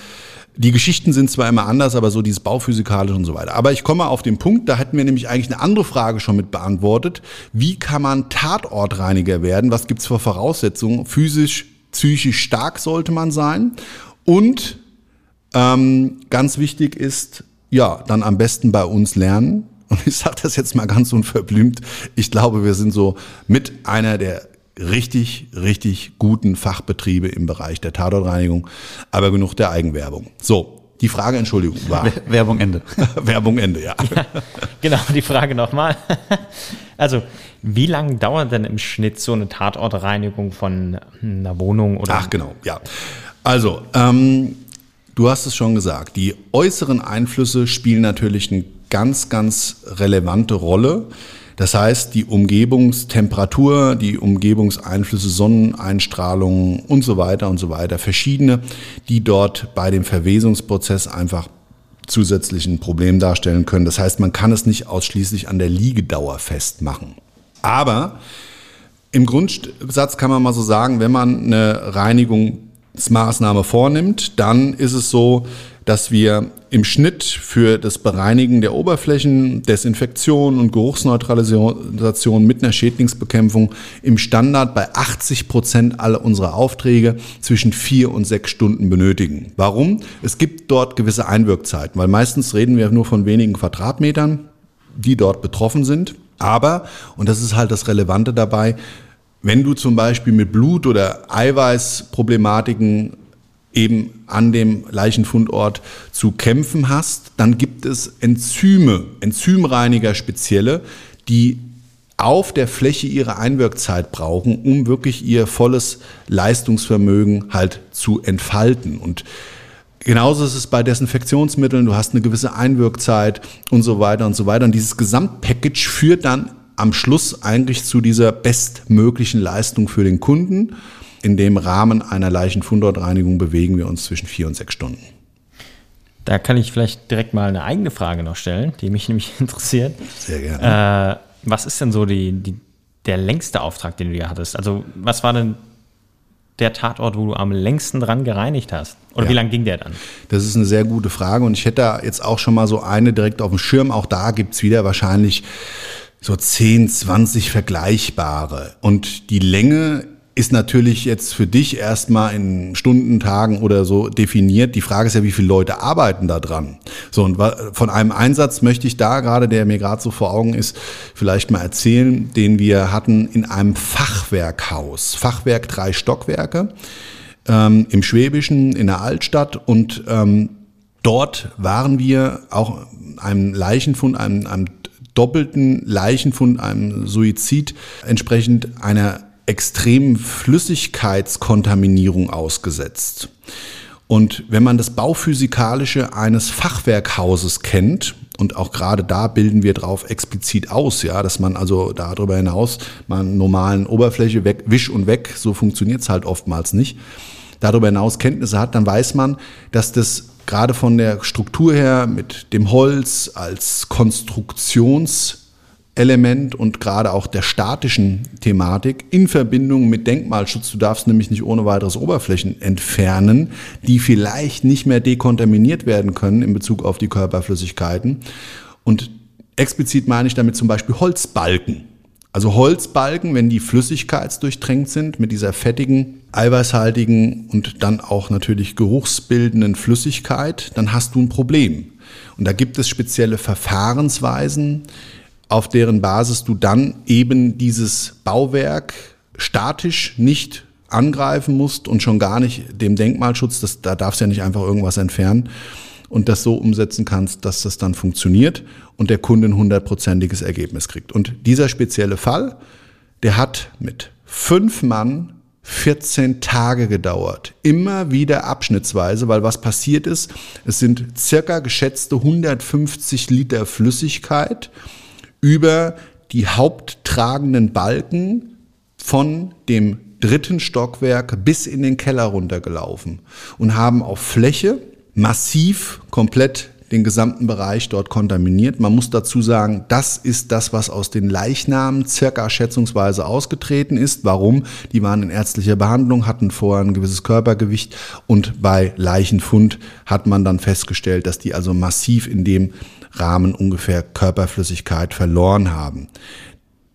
Die Geschichten sind zwar immer anders, aber so dieses Bauphysikalische und so weiter. Aber ich komme auf den Punkt, da hätten wir nämlich eigentlich eine andere Frage schon mit beantwortet. Wie kann man Tatortreiniger werden? Was gibt's für Voraussetzungen? Physisch, psychisch stark sollte man sein. Und ähm, ganz wichtig ist, ja, dann am besten bei uns lernen. [LAUGHS] Und ich sage das jetzt mal ganz unverblümt. Ich glaube, wir sind so mit einer der richtig, richtig guten Fachbetriebe im Bereich der Tatortreinigung. Aber genug der Eigenwerbung. So, die Frage, Entschuldigung, war Werbung Ende. [LAUGHS] Werbung Ende, ja. [LAUGHS] Genau, die Frage nochmal. Also, wie lange dauert denn im Schnitt so eine Tatortreinigung von einer Wohnung oder Ach genau, ja. Also, ähm, du hast es schon gesagt, die äußeren Einflüsse spielen natürlich eine ganz, ganz relevante Rolle. Das heißt, die Umgebungstemperatur, die Umgebungseinflüsse, Sonneneinstrahlung und so weiter und so weiter, verschiedene, die dort bei dem Verwesungsprozess einfach zusätzlich ein Problem darstellen können. Das heißt, man kann es nicht ausschließlich an der Liegedauer festmachen. Aber im Grundsatz kann man mal so sagen, wenn man eine Reinigungsmaßnahme vornimmt, dann ist es so, dass wir im Schnitt für das Bereinigen der Oberflächen, Desinfektion und Geruchsneutralisation mit einer Schädlingsbekämpfung im Standard bei 80 Prozent aller unserer Aufträge zwischen vier und sechs Stunden benötigen. Warum? Es gibt dort gewisse Einwirkzeiten, weil meistens reden wir nur von wenigen Quadratmetern, die dort betroffen sind. Aber, und das ist halt das Relevante dabei, wenn du zum Beispiel mit Blut- oder Eiweißproblematiken eben an dem Leichenfundort zu kämpfen hast, dann gibt es Enzyme, Enzymreiniger spezielle, die auf der Fläche ihre Einwirkzeit brauchen, um wirklich ihr volles Leistungsvermögen halt zu entfalten. Und genauso ist es bei Desinfektionsmitteln, du hast eine gewisse Einwirkzeit und so weiter und so weiter. Und dieses Gesamtpackage führt dann am Schluss eigentlich zu dieser bestmöglichen Leistung für den Kunden. In dem Rahmen einer Leichenfundortreinigung bewegen wir uns zwischen vier und sechs Stunden. Da kann ich vielleicht direkt mal eine eigene Frage noch stellen, die mich [LAUGHS] nämlich interessiert. Sehr gerne. Äh, was ist denn so die, die, der längste Auftrag, den du hier hattest? Also, was war denn der Tatort, wo du am längsten dran gereinigt hast? Oder Ja. wie lang ging der dann? Das ist eine sehr gute Frage und ich hätte da jetzt auch schon mal so eine direkt auf dem Schirm. Auch da gibt's wieder wahrscheinlich so 10, 20 vergleichbare. Und die Länge ist natürlich jetzt für dich erstmal in Stunden, Tagen oder so definiert. Die Frage ist ja, wie viele Leute arbeiten da dran? So, und von einem Einsatz möchte ich da gerade, der mir gerade so vor Augen ist, vielleicht mal erzählen, den wir hatten in einem Fachwerkhaus. Fachwerk drei Stockwerke ähm, im Schwäbischen, in der Altstadt und ähm, dort waren wir auch einem Leichenfund, einem, einem doppelten Leichenfund, einem Suizid entsprechend einer extremen Flüssigkeitskontaminierung ausgesetzt. Und wenn man das Bauphysikalische eines Fachwerkhauses kennt, und auch gerade da bilden wir drauf explizit aus, ja, dass man also darüber hinaus mal einen normalen Oberfläche weg, wisch und weg, so funktioniert's halt oftmals nicht. darüber hinaus Kenntnisse hat, dann weiß man, dass das gerade von der Struktur her mit dem Holz als Konstruktionselement und gerade auch der statischen Thematik in Verbindung mit Denkmalschutz, du darfst nämlich nicht ohne weiteres Oberflächen entfernen, die vielleicht nicht mehr dekontaminiert werden können in Bezug auf die Körperflüssigkeiten. Und explizit meine ich damit zum Beispiel Holzbalken. Also Holzbalken, wenn die flüssigkeitsdurchtränkt sind mit dieser fettigen, eiweißhaltigen und dann auch natürlich geruchsbildenden Flüssigkeit, dann hast du ein Problem. Und da gibt es spezielle Verfahrensweisen, auf deren Basis du dann eben dieses Bauwerk statisch nicht angreifen musst und schon gar nicht dem Denkmalschutz, das, da darfst du ja nicht einfach irgendwas entfernen, und das so umsetzen kannst, dass das dann funktioniert und der Kunde ein hundertprozentiges Ergebnis kriegt. Und dieser spezielle Fall, der hat mit fünf Mann 14 Tage gedauert. Immer wieder abschnittsweise, weil was passiert ist, es sind circa geschätzte 150 Liter Flüssigkeit über die haupttragenden Balken von dem dritten Stockwerk bis in den Keller runtergelaufen und haben auf Fläche massiv komplett den gesamten Bereich dort kontaminiert. Man muss dazu sagen, das ist das, was aus den Leichnamen circa schätzungsweise ausgetreten ist. Warum? Die waren in ärztlicher Behandlung, hatten vorher ein gewisses Körpergewicht und bei Leichenfund hat man dann festgestellt, dass die also massiv in dem Rahmen ungefähr Körperflüssigkeit verloren haben.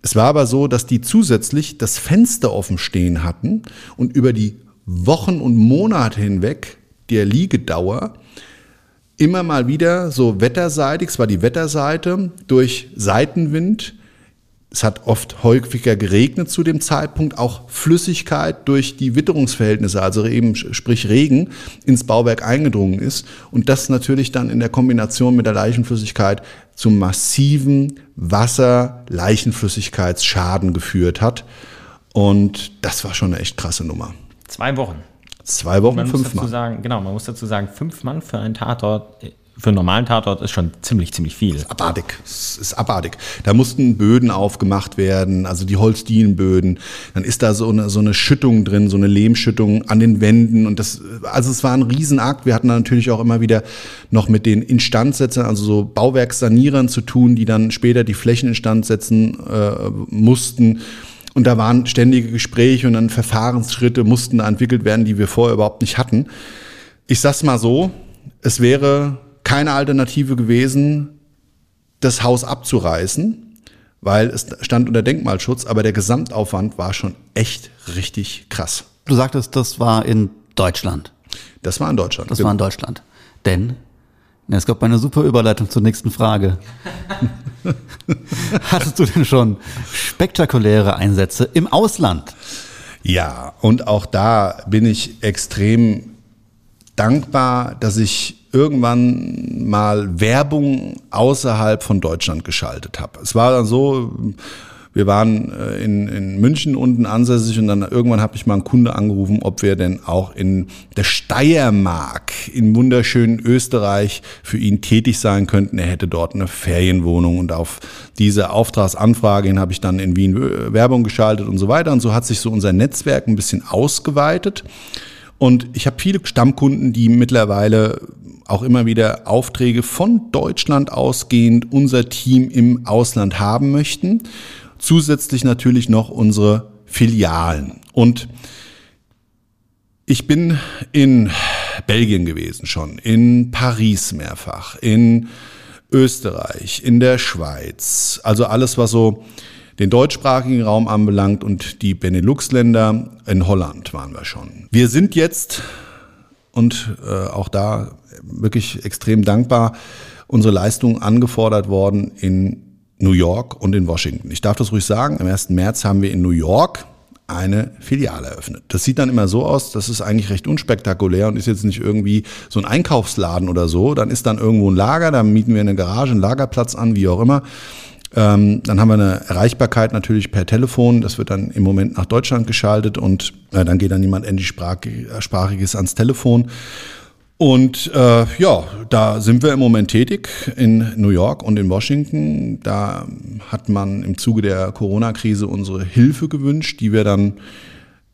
Es war aber so, dass die zusätzlich das Fenster offen stehen hatten und über die Wochen und Monate hinweg der Liegedauer immer mal wieder so wetterseitig, es war die Wetterseite, durch Seitenwind, es hat oft häufiger geregnet zu dem Zeitpunkt, auch Flüssigkeit durch die Witterungsverhältnisse, also eben sprich Regen, ins Bauwerk eingedrungen ist und das natürlich dann in der Kombination mit der Leichenflüssigkeit zum massiven Wasser-Leichenflüssigkeitsschaden geführt hat. Und das war schon eine echt krasse Nummer. Zwei Wochen. Zwei Wochen, man fünf muss dazu Mann. sagen, genau, man muss dazu sagen, fünf Mann für einen Tatort, für einen normalen Tatort ist schon ziemlich, ziemlich viel. abartig. Es ist abartig. Da mussten Böden aufgemacht werden, also die Holzdienböden. Dann ist da so eine, so eine Schüttung drin, so eine Lehmschüttung an den Wänden. Und das, also es war ein Riesenakt. Wir hatten da natürlich auch immer wieder noch mit den Instandsetzern, also so Bauwerkssanierern zu tun, die dann später die Flächen instand setzen äh, mussten. Und da waren ständige Gespräche und dann Verfahrensschritte mussten da entwickelt werden, die wir vorher überhaupt nicht hatten. Ich sag's mal so, es wäre keine Alternative gewesen, das Haus abzureißen, weil es stand unter Denkmalschutz, aber der Gesamtaufwand war schon echt richtig krass. Du sagtest, das war in Deutschland. Das war in Deutschland. Das war in Deutschland. Denn, na, es gab eine super Überleitung zur nächsten Frage. [LAUGHS] Hattest du denn schon spektakuläre Einsätze im Ausland? Ja, und auch da bin ich extrem dankbar, dass ich irgendwann mal Werbung außerhalb von Deutschland geschaltet habe. Es war dann so, wir waren äh, in, in München unten ansässig und dann irgendwann habe ich mal einen Kunde angerufen, ob wir denn auch in der Steiermark, in wunderschönen Österreich, für ihn tätig sein könnten. Er hätte dort eine Ferienwohnung und auf diese Auftragsanfrage hin habe ich dann in Wien äh, Werbung geschaltet und so weiter. Und so hat sich so unser Netzwerk ein bisschen ausgeweitet. Und ich habe viele Stammkunden, die mittlerweile auch immer wieder Aufträge von Deutschland ausgehend unser Team im Ausland haben möchten. Zusätzlich natürlich noch unsere Filialen. Und ich bin in Belgien gewesen schon, in Paris mehrfach, in Österreich, in der Schweiz. Also alles, was so den deutschsprachigen Raum anbelangt und die Benelux-Länder. In Holland waren wir schon. Wir sind jetzt, und äh, auch da wirklich extrem dankbar, unsere Leistung angefordert worden in New York und in Washington. Ich darf das ruhig sagen, am 1. März haben wir in New York eine Filiale eröffnet. Das sieht dann immer so aus, das ist eigentlich recht unspektakulär und ist jetzt nicht irgendwie so ein Einkaufsladen oder so. Dann ist dann irgendwo ein Lager, da mieten wir eine Garage, einen Lagerplatz an, wie auch immer. Ähm, dann haben wir eine Erreichbarkeit natürlich per Telefon. Das wird dann im Moment nach Deutschland geschaltet und äh, dann geht dann jemand englischsprachiges ans Telefon. Und äh, ja, da sind wir im Moment tätig in New York und in Washington. Da hat man im Zuge der Corona-Krise unsere Hilfe gewünscht, die wir dann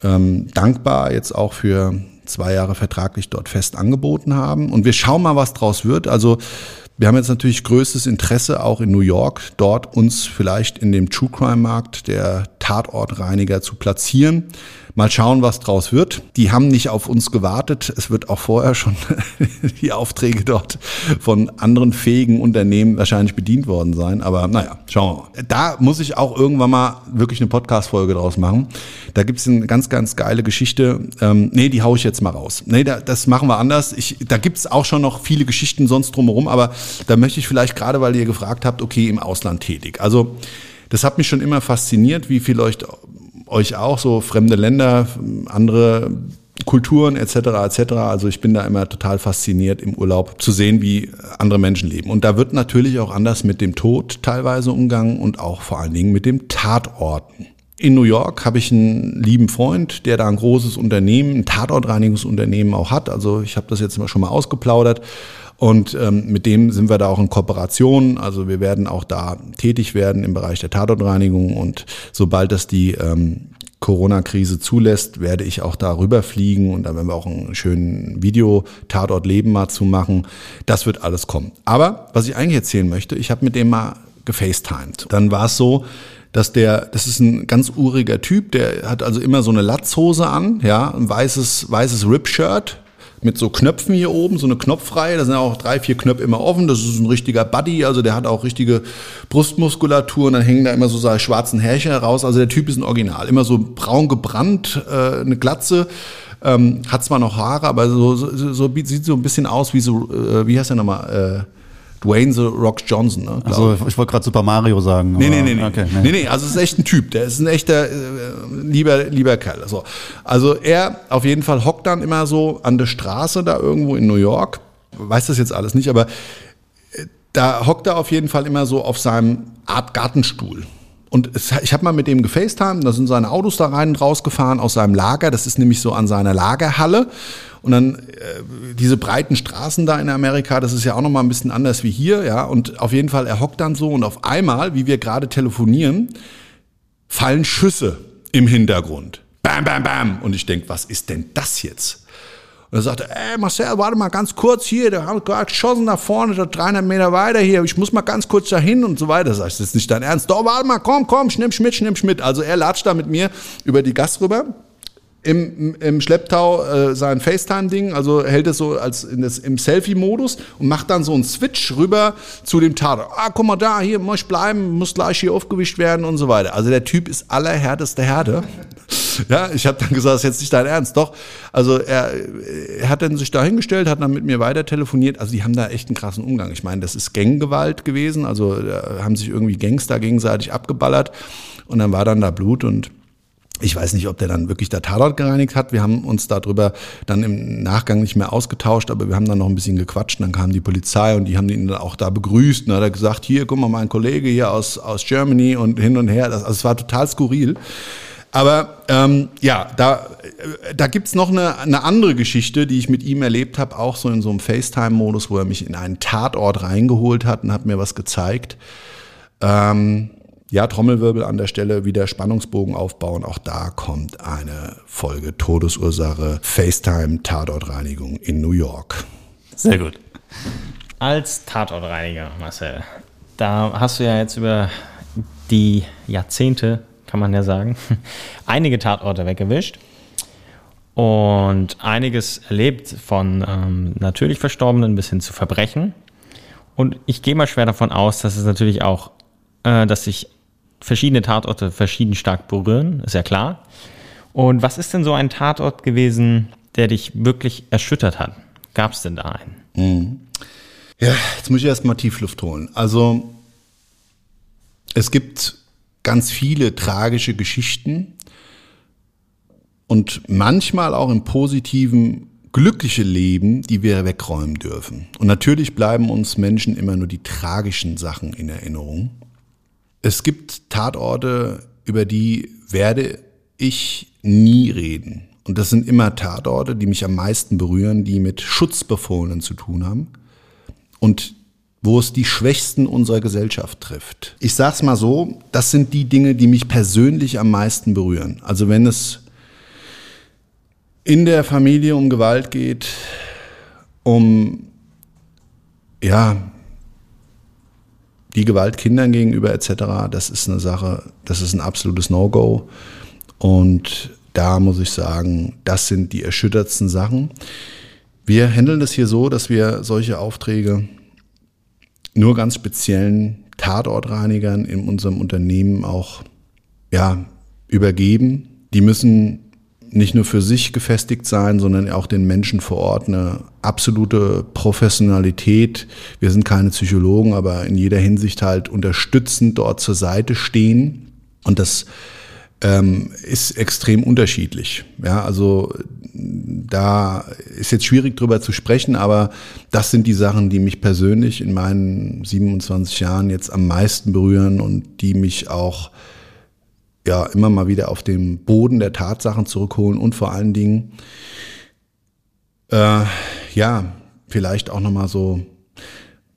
ähm, dankbar jetzt auch für zwei Jahre vertraglich dort fest angeboten haben. Und wir schauen mal, was draus wird. Also wir haben jetzt natürlich größtes Interesse auch in New York, dort uns vielleicht in dem True Crime Markt der Tatortreiniger zu platzieren. Mal schauen, was draus wird. Die haben nicht auf uns gewartet. Es wird auch vorher schon [LAUGHS] die Aufträge dort von anderen fähigen Unternehmen wahrscheinlich bedient worden sein. Aber naja, schauen wir mal. Da muss ich auch irgendwann mal wirklich eine Podcast-Folge draus machen. Da gibt es eine ganz, ganz geile Geschichte. Ähm, nee, die haue ich jetzt mal raus. Nee, da, das machen wir anders. Ich, da gibt es auch schon noch viele Geschichten sonst drumherum, aber da möchte ich vielleicht gerade, weil ihr gefragt habt, okay, im Ausland tätig. Also das hat mich schon immer fasziniert, wie viel euch euch auch, so fremde Länder, andere Kulturen etc. etc. Also ich bin da immer total fasziniert im Urlaub zu sehen, wie andere Menschen leben. Und da wird natürlich auch anders mit dem Tod teilweise umgangen und auch vor allen Dingen mit dem Tatorten. In New York habe ich einen lieben Freund, der da ein großes Unternehmen, ein Tatortreinigungsunternehmen auch hat. Also ich habe das jetzt schon mal ausgeplaudert. Und ähm, mit dem sind wir da auch in Kooperation. Also wir werden auch da tätig werden im Bereich der Tatortreinigung. Und sobald das die ähm, Corona-Krise zulässt, werde ich auch da rüberfliegen und da werden wir auch einen schönen Video-Tatort-Leben mal zu machen. Das wird alles kommen. Aber was ich eigentlich erzählen möchte, ich habe mit dem mal gefacetimed. Dann war es so, dass der, das ist ein ganz uriger Typ, der hat also immer so eine Latzhose an, ja, ein weißes, weißes Rip-Shirt, mit so Knöpfen hier oben, so eine Knopfreihe. Da sind auch drei, vier Knöpfe immer offen. Das ist ein richtiger Buddy, also der hat auch richtige Brustmuskulatur und dann hängen da immer so seine schwarzen Härchen heraus. Also der Typ ist ein Original. Immer so braun gebrannt, äh, eine Glatze. Ähm, hat zwar noch Haare, aber so, so, so sieht so ein bisschen aus wie so, äh, wie heißt der nochmal? Äh, Dwayne The Rock Johnson. Ne, also ich wollte gerade Super Mario sagen. Nee, nee, nee, nee. Okay, nee. nee, nee. Also es ist echt ein Typ. Der ist ein echter äh, lieber, lieber Kerl. So. Also er auf jeden Fall hockt dann immer so an der Straße da irgendwo in New York. Weiß das jetzt alles nicht, aber äh, da hockt er auf jeden Fall immer so auf seinem Art Gartenstuhl. Und es, ich habe mal mit dem gefacetimed, da sind seine Autos da rein und rausgefahren aus seinem Lager. Das ist nämlich so an seiner Lagerhalle. Und dann äh, diese breiten Straßen da in Amerika, das ist ja auch nochmal ein bisschen anders wie hier, ja. Und auf jeden Fall, er hockt dann so und auf einmal, wie wir gerade telefonieren, fallen Schüsse im Hintergrund. Bam, bam, bam. Und ich denk, was ist denn das jetzt? Und er sagte, ey Marcel, warte mal ganz kurz hier, der hat gerade geschossen da vorne, da 300 Meter weiter hier, ich muss mal ganz kurz dahin und so weiter. Sag ich, das ist nicht dein Ernst. Doch, warte mal, komm, komm, schnimm Schmidt, schnimm Schmidt. Also er latscht da mit mir über die Gas rüber im, im Schlepptau äh, sein FaceTime-Ding, also hält es so als in das, im Selfie-Modus und macht dann so einen Switch rüber zu dem Tatort. Ah, guck mal da, hier muss ich bleiben, muss gleich hier aufgewischt werden und so weiter. Also der Typ ist allerhärteste Härte. [LAUGHS] ja, ich habe dann gesagt, das ist jetzt nicht dein Ernst. Doch, also er, er hat dann sich da hingestellt, hat dann mit mir weiter telefoniert. Also die haben da echt einen krassen Umgang. Ich meine, das ist Ganggewalt gewesen, also da haben sich irgendwie Gangster gegenseitig abgeballert und dann war dann da Blut und ich weiß nicht, ob der dann wirklich der Tatort gereinigt hat. Wir haben uns darüber dann im Nachgang nicht mehr ausgetauscht, aber wir haben dann noch ein bisschen gequatscht. Und dann kam die Polizei und die haben ihn dann auch da begrüßt. Und hat er gesagt, hier, guck mal, mein Kollege hier aus, aus Germany und hin und her. Das, also es war total skurril. Aber ähm, ja, da, da gibt's noch eine, eine andere Geschichte, die ich mit ihm erlebt habe, auch so in so einem FaceTime-Modus, wo er mich in einen Tatort reingeholt hat und hat mir was gezeigt. Ähm, ja, Trommelwirbel an der Stelle, wieder Spannungsbogen aufbauen. Auch da kommt eine Folge Todesursache FaceTime Tatortreinigung in New York. Sehr gut. Als Tatortreiniger, Marcel, da hast du ja jetzt über die Jahrzehnte, kann man ja sagen, [LAUGHS] einige Tatorte weggewischt und einiges erlebt von ähm, natürlich Verstorbenen bis hin zu Verbrechen. Und ich gehe mal schwer davon aus, dass es natürlich auch, äh, dass sich verschiedene Tatorte verschieden stark berühren, ist ja klar. Und was ist denn so ein Tatort gewesen, der dich wirklich erschüttert hat? Gab es denn da einen? Mhm. Ja, jetzt muss ich erstmal Tiefluft holen. Also es gibt ganz viele tragische Geschichten und manchmal auch im positiven glückliche Leben, die wir wegräumen dürfen. Und natürlich bleiben uns Menschen immer nur die tragischen Sachen in Erinnerung. Es gibt Tatorte, über die werde ich nie reden. Und das sind immer Tatorte, die mich am meisten berühren, die mit Schutzbefohlenen zu tun haben und wo es die Schwächsten unserer Gesellschaft trifft. Ich sag's mal so, das sind die Dinge, die mich persönlich am meisten berühren. Also wenn es in der Familie um Gewalt geht, um ja die Gewalt Kindern gegenüber etc., das ist eine Sache, das ist ein absolutes No-Go. Und da muss ich sagen, das sind die erschüttertsten Sachen. Wir handeln das hier so, dass wir solche Aufträge nur ganz speziellen Tatortreinigern in unserem Unternehmen auch ja, übergeben. Die müssen nicht nur für sich gefestigt sein, sondern auch den Menschen vor Ort eine absolute Professionalität. Wir sind keine Psychologen, aber in jeder Hinsicht halt unterstützend dort zur Seite stehen. Und das ähm, ist extrem unterschiedlich. Ja, also da ist jetzt schwierig drüber zu sprechen, aber das sind die Sachen, die mich persönlich in meinen 27 Jahren jetzt am meisten berühren und die mich auch ja immer mal wieder auf den Boden der Tatsachen zurückholen und vor allen Dingen äh, ja vielleicht auch noch mal so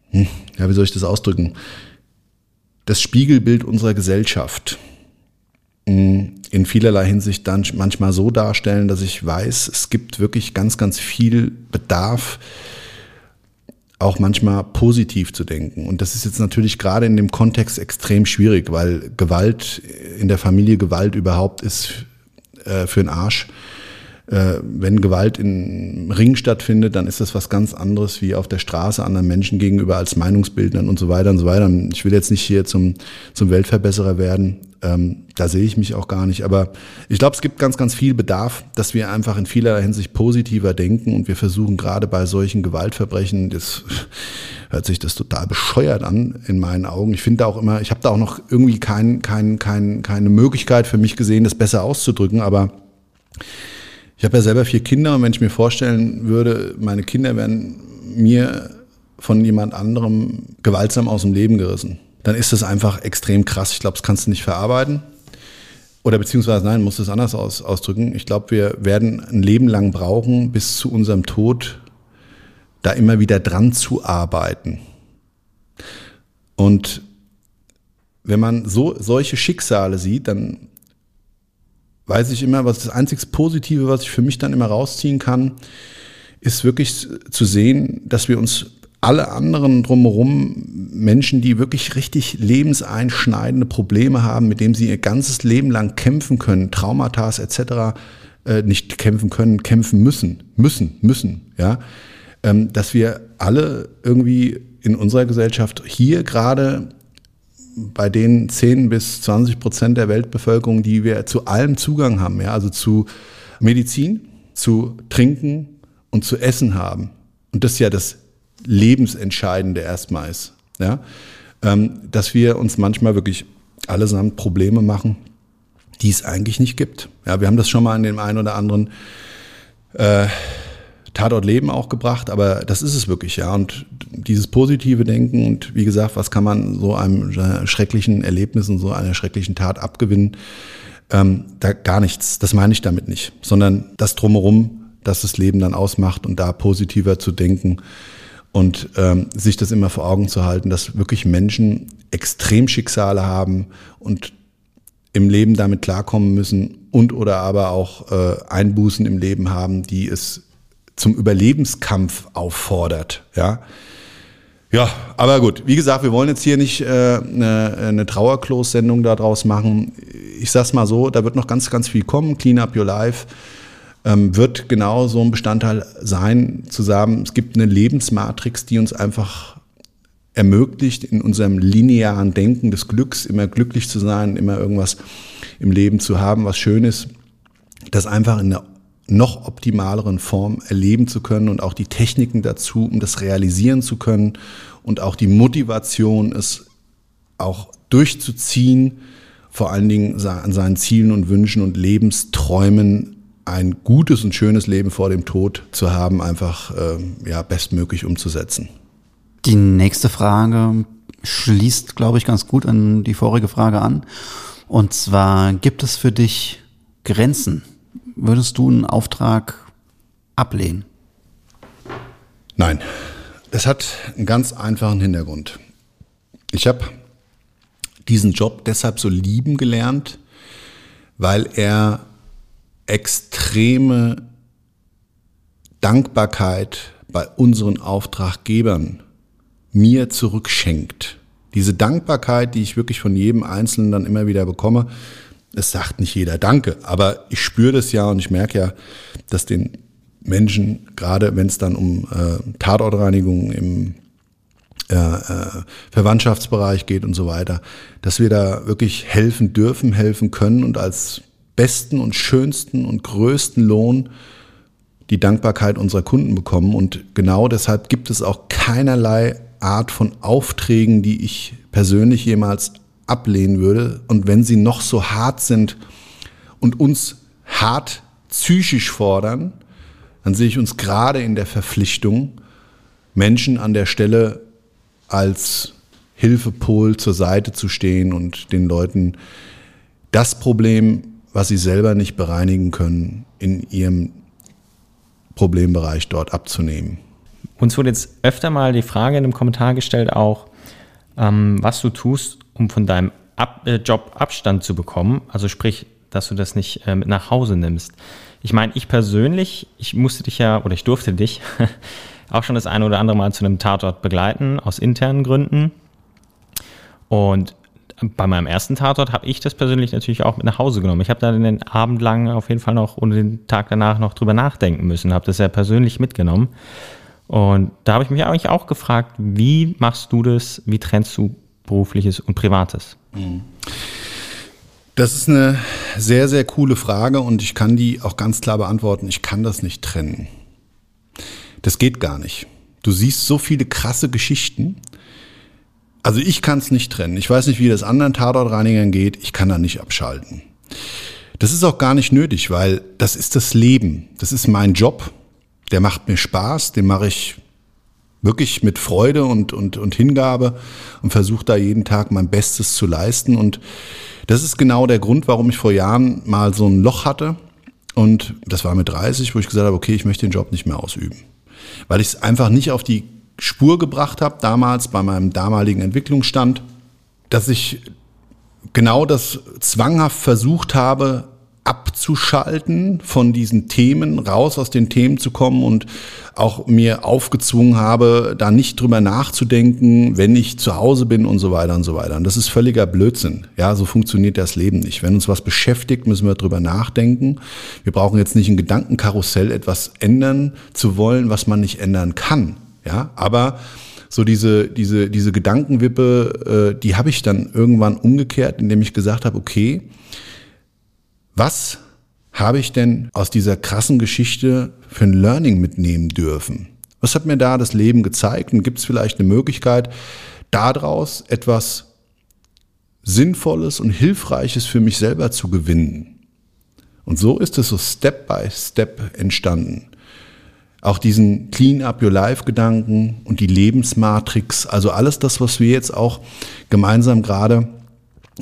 hm, ja wie soll ich das ausdrücken? Das Spiegelbild unserer Gesellschaft in vielerlei Hinsicht dann manchmal so darstellen, dass ich weiß, es gibt wirklich ganz, ganz viel Bedarf, auch manchmal positiv zu denken. Und das ist jetzt natürlich gerade in dem Kontext extrem schwierig, weil Gewalt in der Familie, Gewalt überhaupt ist äh, für den Arsch. Äh, wenn Gewalt im Ring stattfindet, dann ist das was ganz anderes wie auf der Straße anderen Menschen gegenüber als Meinungsbildnern und so weiter und so weiter. Ich will jetzt nicht hier zum, zum Weltverbesserer werden. Ähm, da sehe ich mich auch gar nicht. Aber ich glaube, es gibt ganz, ganz viel Bedarf, dass wir einfach in vieler Hinsicht positiver denken und wir versuchen gerade bei solchen Gewaltverbrechen, das [LAUGHS] hört sich das total bescheuert an in meinen Augen. Ich finde auch immer, ich habe da auch noch irgendwie kein, kein, kein, keine Möglichkeit für mich gesehen, das besser auszudrücken, aber ich habe ja selber vier Kinder und wenn ich mir vorstellen würde, meine Kinder werden mir von jemand anderem gewaltsam aus dem Leben gerissen, dann ist das einfach extrem krass. Ich glaube, das kannst du nicht verarbeiten. Oder beziehungsweise, nein, muss das anders aus, ausdrücken. Ich glaube, wir werden ein Leben lang brauchen, bis zu unserem Tod, da immer wieder dran zu arbeiten. Und wenn man so solche Schicksale sieht, dann weiß ich immer, was das einzig Positive, was ich für mich dann immer rausziehen kann, ist wirklich zu sehen, dass wir uns alle anderen drumherum, Menschen, die wirklich richtig lebenseinschneidende Probleme haben, mit denen sie ihr ganzes Leben lang kämpfen können, Traumata etc., äh, nicht kämpfen können, kämpfen müssen, müssen, müssen, ja, ähm, dass wir alle irgendwie in unserer Gesellschaft hier gerade bei den 10 bis 20 Prozent der Weltbevölkerung, die wir zu allem Zugang haben, ja, also zu Medizin, zu Trinken und zu Essen haben. Und das ist ja das Lebensentscheidende erstmal ist, ja, ähm, dass wir uns manchmal wirklich allesamt Probleme machen, die es eigentlich nicht gibt. Ja, wir haben das schon mal in dem einen oder anderen äh, Tatort Leben auch gebracht, aber das ist es wirklich, ja. Und dieses positive Denken und wie gesagt, was kann man so einem schrecklichen Erlebnis und so einer schrecklichen Tat abgewinnen? Ähm, da gar nichts. Das meine ich damit nicht, sondern das drumherum, das das Leben dann ausmacht und da positiver zu denken und ähm, sich das immer vor Augen zu halten, dass wirklich Menschen Extremschicksale haben und im Leben damit klarkommen müssen und oder aber auch äh, Einbußen im Leben haben, die es zum Überlebenskampf auffordert. Ja, ja, aber gut. Wie gesagt, wir wollen jetzt hier nicht äh, eine, eine Trauerklos-Sendung daraus machen. Ich sag's mal so: Da wird noch ganz, ganz viel kommen. Clean Up Your Life ähm, wird genau so ein Bestandteil sein, zu sagen, es gibt eine Lebensmatrix, die uns einfach ermöglicht, in unserem linearen Denken des Glücks immer glücklich zu sein, immer irgendwas im Leben zu haben, was schön ist, das einfach in einer noch optimaleren Form erleben zu können und auch die Techniken dazu, um das realisieren zu können und auch die Motivation, es auch durchzuziehen, vor allen Dingen an seinen Zielen und Wünschen und Lebensträumen ein gutes und schönes Leben vor dem Tod zu haben, einfach äh, ja, bestmöglich umzusetzen. Die nächste Frage schließt, glaube ich, ganz gut an die vorige Frage an. Und zwar, gibt es für dich Grenzen würdest du einen Auftrag ablehnen? Nein, es hat einen ganz einfachen Hintergrund. Ich habe diesen Job deshalb so lieben gelernt, weil er extreme Dankbarkeit bei unseren Auftraggebern mir zurückschenkt. Diese Dankbarkeit, die ich wirklich von jedem Einzelnen dann immer wieder bekomme, es sagt nicht jeder Danke, aber ich spüre das ja und ich merke ja, dass den Menschen, gerade wenn es dann um äh, Tatortreinigung im äh, äh, Verwandtschaftsbereich geht und so weiter, dass wir da wirklich helfen dürfen, helfen können und als besten und schönsten und größten Lohn die Dankbarkeit unserer Kunden bekommen. Und genau deshalb gibt es auch keinerlei Art von Aufträgen, die ich persönlich jemals ablehnen würde. Und wenn sie noch so hart sind und uns hart psychisch fordern, dann sehe ich uns gerade in der Verpflichtung, Menschen an der Stelle als Hilfepol zur Seite zu stehen und den Leuten das Problem, was sie selber nicht bereinigen können, in ihrem Problembereich dort abzunehmen. Uns wurde jetzt öfter mal die Frage in einem Kommentar gestellt, auch ähm, was du tust, um von deinem Ab äh, Job Abstand zu bekommen. Also sprich, dass du das nicht äh, mit nach Hause nimmst. Ich meine, ich persönlich, ich musste dich ja oder ich durfte dich [LAUGHS] auch schon das eine oder andere Mal zu einem Tatort begleiten, aus internen Gründen. Und bei meinem ersten Tatort habe ich das persönlich natürlich auch mit nach Hause genommen. Ich habe da den Abend lang auf jeden Fall noch und den Tag danach noch drüber nachdenken müssen, habe das ja persönlich mitgenommen. Und da habe ich mich eigentlich auch gefragt, wie machst du das, wie trennst du berufliches und privates? Das ist eine sehr, sehr coole Frage und ich kann die auch ganz klar beantworten. Ich kann das nicht trennen. Das geht gar nicht. Du siehst so viele krasse Geschichten. Also ich kann es nicht trennen. Ich weiß nicht, wie das anderen Tatortreinigern geht. Ich kann da nicht abschalten. Das ist auch gar nicht nötig, weil das ist das Leben. Das ist mein Job. Der macht mir Spaß. Den mache ich wirklich mit Freude und, und, und Hingabe und versuche da jeden Tag mein Bestes zu leisten. Und das ist genau der Grund, warum ich vor Jahren mal so ein Loch hatte. Und das war mit 30, wo ich gesagt habe, okay, ich möchte den Job nicht mehr ausüben weil ich es einfach nicht auf die Spur gebracht habe, damals bei meinem damaligen Entwicklungsstand, dass ich genau das zwanghaft versucht habe, abzuschalten von diesen Themen, raus aus den Themen zu kommen und auch mir aufgezwungen habe, da nicht drüber nachzudenken, wenn ich zu Hause bin und so weiter und so weiter. Und das ist völliger Blödsinn. Ja, so funktioniert das Leben nicht. Wenn uns was beschäftigt, müssen wir drüber nachdenken. Wir brauchen jetzt nicht ein Gedankenkarussell, etwas ändern zu wollen, was man nicht ändern kann. Ja, aber so diese, diese, diese Gedankenwippe, äh, die habe ich dann irgendwann umgekehrt, indem ich gesagt habe, okay, was habe ich denn aus dieser krassen Geschichte für ein Learning mitnehmen dürfen? Was hat mir da das Leben gezeigt? Und gibt es vielleicht eine Möglichkeit, daraus etwas Sinnvolles und Hilfreiches für mich selber zu gewinnen? Und so ist es so Step by Step entstanden. Auch diesen Clean Up Your Life Gedanken und die Lebensmatrix, also alles das, was wir jetzt auch gemeinsam gerade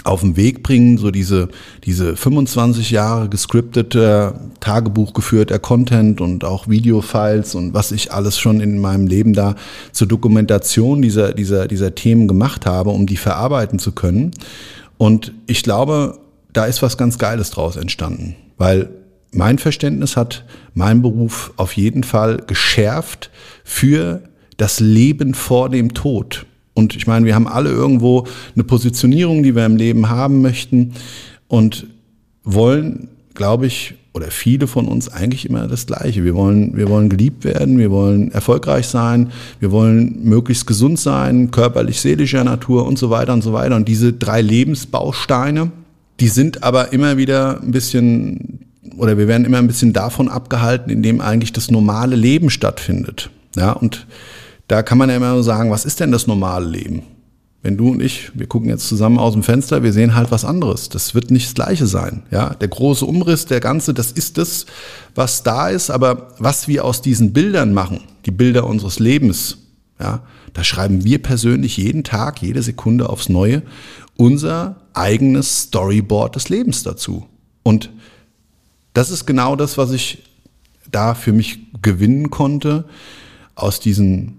auf den Weg bringen, so diese, diese 25 Jahre gescriptete, Tagebuch geführter Content und auch Videofiles und was ich alles schon in meinem Leben da zur Dokumentation dieser, dieser, dieser Themen gemacht habe, um die verarbeiten zu können. Und ich glaube, da ist was ganz Geiles draus entstanden, weil mein Verständnis hat mein Beruf auf jeden Fall geschärft für das Leben vor dem Tod. Und ich meine, wir haben alle irgendwo eine Positionierung, die wir im Leben haben möchten und wollen, glaube ich, oder viele von uns eigentlich immer das Gleiche. Wir wollen, wir wollen geliebt werden, wir wollen erfolgreich sein, wir wollen möglichst gesund sein, körperlich, seelischer Natur und so weiter und so weiter. Und diese drei Lebensbausteine, die sind aber immer wieder ein bisschen, oder wir werden immer ein bisschen davon abgehalten, indem eigentlich das normale Leben stattfindet. Ja, und da kann man ja immer nur sagen, was ist denn das normale Leben? Wenn du und ich, wir gucken jetzt zusammen aus dem Fenster, wir sehen halt was anderes. Das wird nicht das Gleiche sein. Ja, der große Umriss, der ganze, das ist das, was da ist. Aber was wir aus diesen Bildern machen, die Bilder unseres Lebens, ja, da schreiben wir persönlich jeden Tag, jede Sekunde aufs Neue unser eigenes Storyboard des Lebens dazu. Und das ist genau das, was ich da für mich gewinnen konnte aus diesen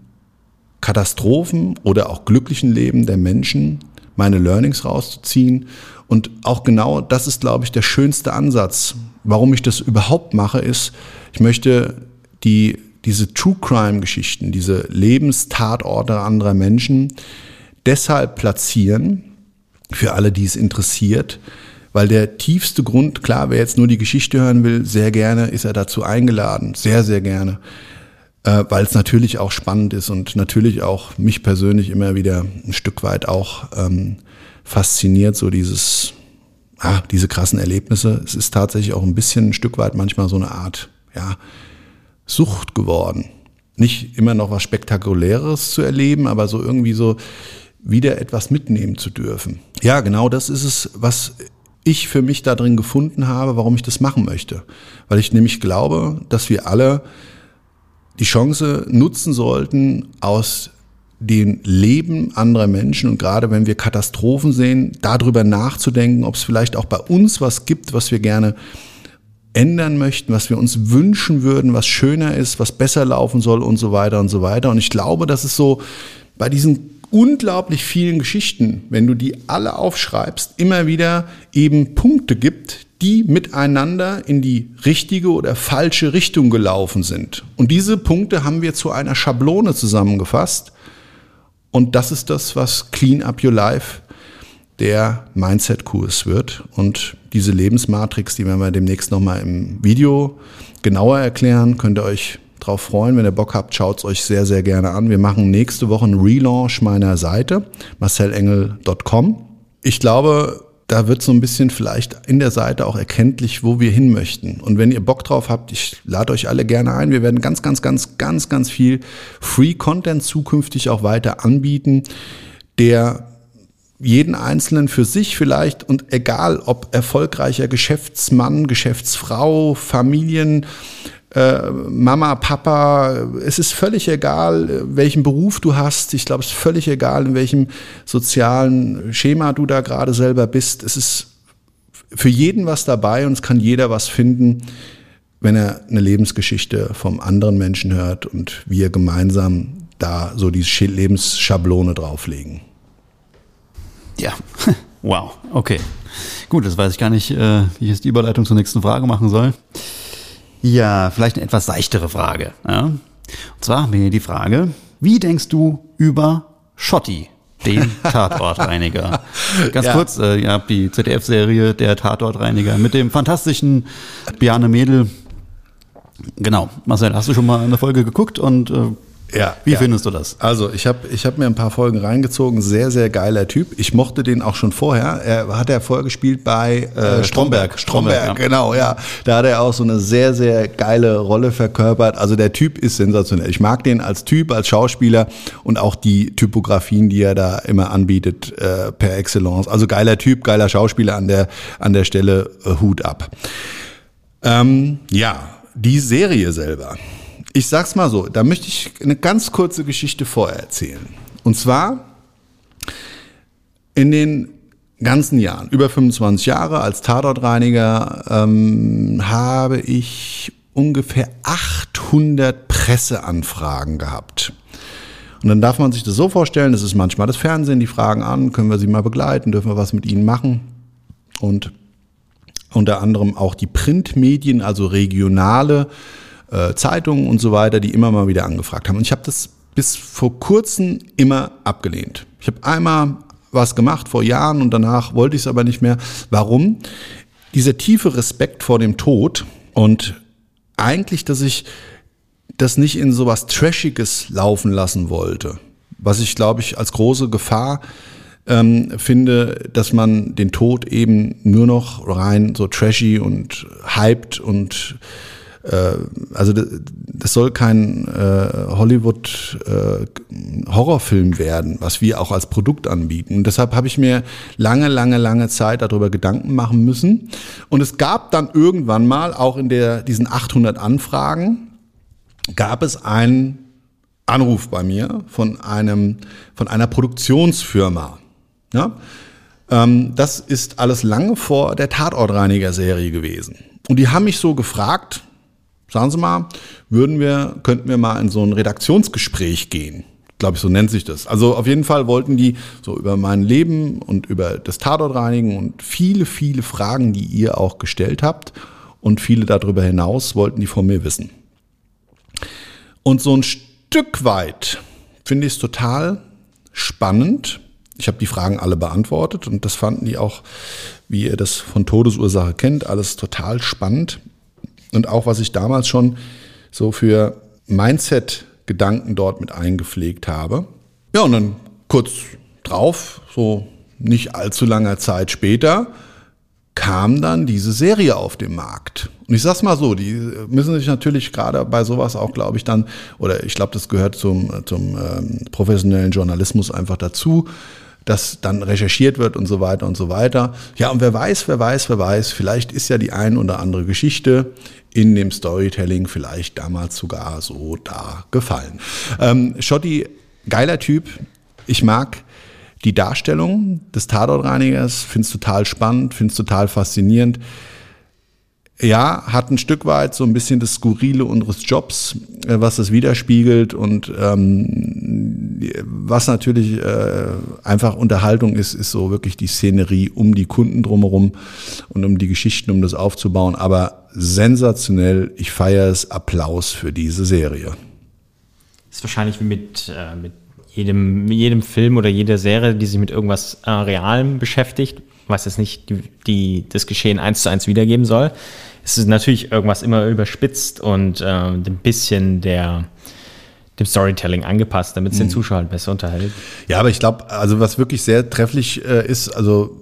Katastrophen oder auch glücklichen Leben der Menschen meine Learnings rauszuziehen. Und auch genau das ist, glaube ich, der schönste Ansatz. Warum ich das überhaupt mache, ist, ich möchte die diese True Crime Geschichten, diese Lebenstatorte anderer Menschen deshalb platzieren, für alle, die es interessiert, weil der tiefste Grund, klar, wer jetzt nur die Geschichte hören will, sehr gerne ist er dazu eingeladen, sehr, sehr gerne, äh, weil es natürlich auch spannend ist und natürlich auch mich persönlich immer wieder ein Stück weit auch ähm, fasziniert, so dieses, ah, diese krassen Erlebnisse. Es ist tatsächlich auch ein bisschen ein Stück weit manchmal so eine Art, ja, Sucht geworden. Nicht immer noch was Spektakuläres zu erleben, aber so irgendwie so wieder etwas mitnehmen zu dürfen. Ja, genau das ist es, was ich für mich da drin gefunden habe, warum ich das machen möchte. Weil ich nämlich glaube, dass wir alle die Chance nutzen sollten, aus den Leben anderer Menschen und gerade wenn wir Katastrophen sehen, darüber nachzudenken, ob es vielleicht auch bei uns was gibt, was wir gerne ändern möchten, was wir uns wünschen würden, was schöner ist, was besser laufen soll und so weiter und so weiter. Und ich glaube, dass es so bei diesen unglaublich vielen Geschichten, wenn du die alle aufschreibst, immer wieder eben Punkte gibt, die miteinander in die richtige oder falsche Richtung gelaufen sind. Und diese Punkte haben wir zu einer Schablone zusammengefasst. Und das ist das, was Clean Up Your Life der Mindset-Kurs wird. Und diese Lebensmatrix, die werden wir demnächst nochmal im Video genauer erklären, könnt ihr euch drauf freuen. Wenn ihr Bock habt, schaut es euch sehr, sehr gerne an. Wir machen nächste Woche einen Relaunch meiner Seite, marcelengel.com. Ich glaube, da wird so ein bisschen vielleicht in der Seite auch erkenntlich, wo wir hin möchten. Und wenn ihr Bock drauf habt, ich lade euch alle gerne ein. Wir werden ganz, ganz, ganz, ganz, ganz viel Free Content zukünftig auch weiter anbieten, der jeden Einzelnen für sich vielleicht und egal ob erfolgreicher Geschäftsmann, Geschäftsfrau, Familien, äh, Mama, Papa, es ist völlig egal, welchen Beruf du hast. Ich glaube, es ist völlig egal, in welchem sozialen Schema du da gerade selber bist. Es ist für jeden was dabei und es kann jeder was finden, wenn er eine Lebensgeschichte vom anderen Menschen hört und wir gemeinsam da so die Lebensschablone drauflegen. Ja, [LAUGHS] wow, okay. Gut, das weiß ich gar nicht, äh, wie ich jetzt die Überleitung zur nächsten Frage machen soll. Ja, vielleicht eine etwas seichtere Frage. Ja? Und zwar haben wir hier die Frage, wie denkst du über Schotti, den [LAUGHS] Tatortreiniger? Ganz ja. kurz, äh, ihr habt die ZDF-Serie Der Tatortreiniger mit dem fantastischen Biane Mädel. Genau, Marcel, hast du schon mal eine Folge geguckt und äh, ja, Wie ja. findest du das? Also ich habe ich hab mir ein paar Folgen reingezogen. Sehr, sehr geiler Typ. Ich mochte den auch schon vorher. Er hat er vorgespielt bei äh, Stromberg. Stromberg, Stromberg ja. genau, ja. Da hat er auch so eine sehr, sehr geile Rolle verkörpert. Also der Typ ist sensationell. Ich mag den als Typ, als Schauspieler und auch die Typografien, die er da immer anbietet, äh, per Excellence. Also geiler Typ, geiler Schauspieler an der, an der Stelle. Äh, Hut ab. Ähm, ja, die Serie selber ich sag's mal so, da möchte ich eine ganz kurze Geschichte vorher erzählen. Und zwar in den ganzen Jahren, über 25 Jahre als Tatortreiniger, ähm, habe ich ungefähr 800 Presseanfragen gehabt. Und dann darf man sich das so vorstellen, das ist manchmal das Fernsehen, die fragen an, können wir sie mal begleiten, dürfen wir was mit ihnen machen? Und unter anderem auch die Printmedien, also regionale äh, Zeitungen und so weiter, die immer mal wieder angefragt haben. Und ich habe das bis vor kurzem immer abgelehnt. Ich habe einmal was gemacht vor Jahren und danach wollte ich es aber nicht mehr. Warum? Dieser tiefe Respekt vor dem Tod und eigentlich, dass ich das nicht in sowas Trashiges laufen lassen wollte. Was ich, glaube ich, als große Gefahr ähm, finde, dass man den Tod eben nur noch rein so trashy und hyped und also das soll kein äh, Hollywood-Horrorfilm äh, werden, was wir auch als Produkt anbieten. Und deshalb habe ich mir lange, lange, lange Zeit darüber Gedanken machen müssen. Und es gab dann irgendwann mal, auch in der, diesen 800 Anfragen, gab es einen Anruf bei mir von einem, von einer Produktionsfirma. Ja? Ähm, das ist alles lange vor der Tatortreiniger-Serie gewesen. Und die haben mich so gefragt, Sagen Sie mal, würden wir, könnten wir mal in so ein Redaktionsgespräch gehen? Glaube ich, so nennt sich das. Also auf jeden Fall wollten die so über mein Leben und über das Tatortreinigen und viele, viele Fragen, die ihr auch gestellt habt und viele darüber hinaus wollten die von mir wissen. Und so ein Stück weit finde ich es total spannend. Ich habe die Fragen alle beantwortet und das fanden die auch, wie ihr das von Todesursache kennt, alles total spannend. Und auch was ich damals schon so für Mindset-Gedanken dort mit eingepflegt habe. Ja, und dann kurz drauf, so nicht allzu langer Zeit später, kam dann diese Serie auf den Markt. Und ich sag's mal so, die müssen sich natürlich gerade bei sowas auch, glaube ich, dann, oder ich glaube, das gehört zum, zum ähm, professionellen Journalismus einfach dazu, dass dann recherchiert wird und so weiter und so weiter. Ja, und wer weiß, wer weiß, wer weiß, vielleicht ist ja die ein oder andere Geschichte in dem Storytelling vielleicht damals sogar so da gefallen. Ähm, Schotti, geiler Typ. Ich mag die Darstellung des Tatortreinigers, finde es total spannend, finde es total faszinierend. Ja, hat ein Stück weit so ein bisschen das Skurrile unseres Jobs, äh, was das widerspiegelt und ähm, was natürlich äh, einfach Unterhaltung ist, ist so wirklich die Szenerie um die Kunden drumherum und um die Geschichten, um das aufzubauen. Aber sensationell, ich feiere es, Applaus für diese Serie. ist wahrscheinlich wie mit, äh, mit jedem, jedem Film oder jeder Serie, die sich mit irgendwas äh, Realem beschäftigt, was jetzt nicht die, die, das Geschehen eins zu eins wiedergeben soll. Es ist natürlich irgendwas immer überspitzt und äh, ein bisschen der, dem Storytelling angepasst, damit es den Zuschauer besser unterhält. Ja, aber ich glaube, also was wirklich sehr trefflich äh, ist, also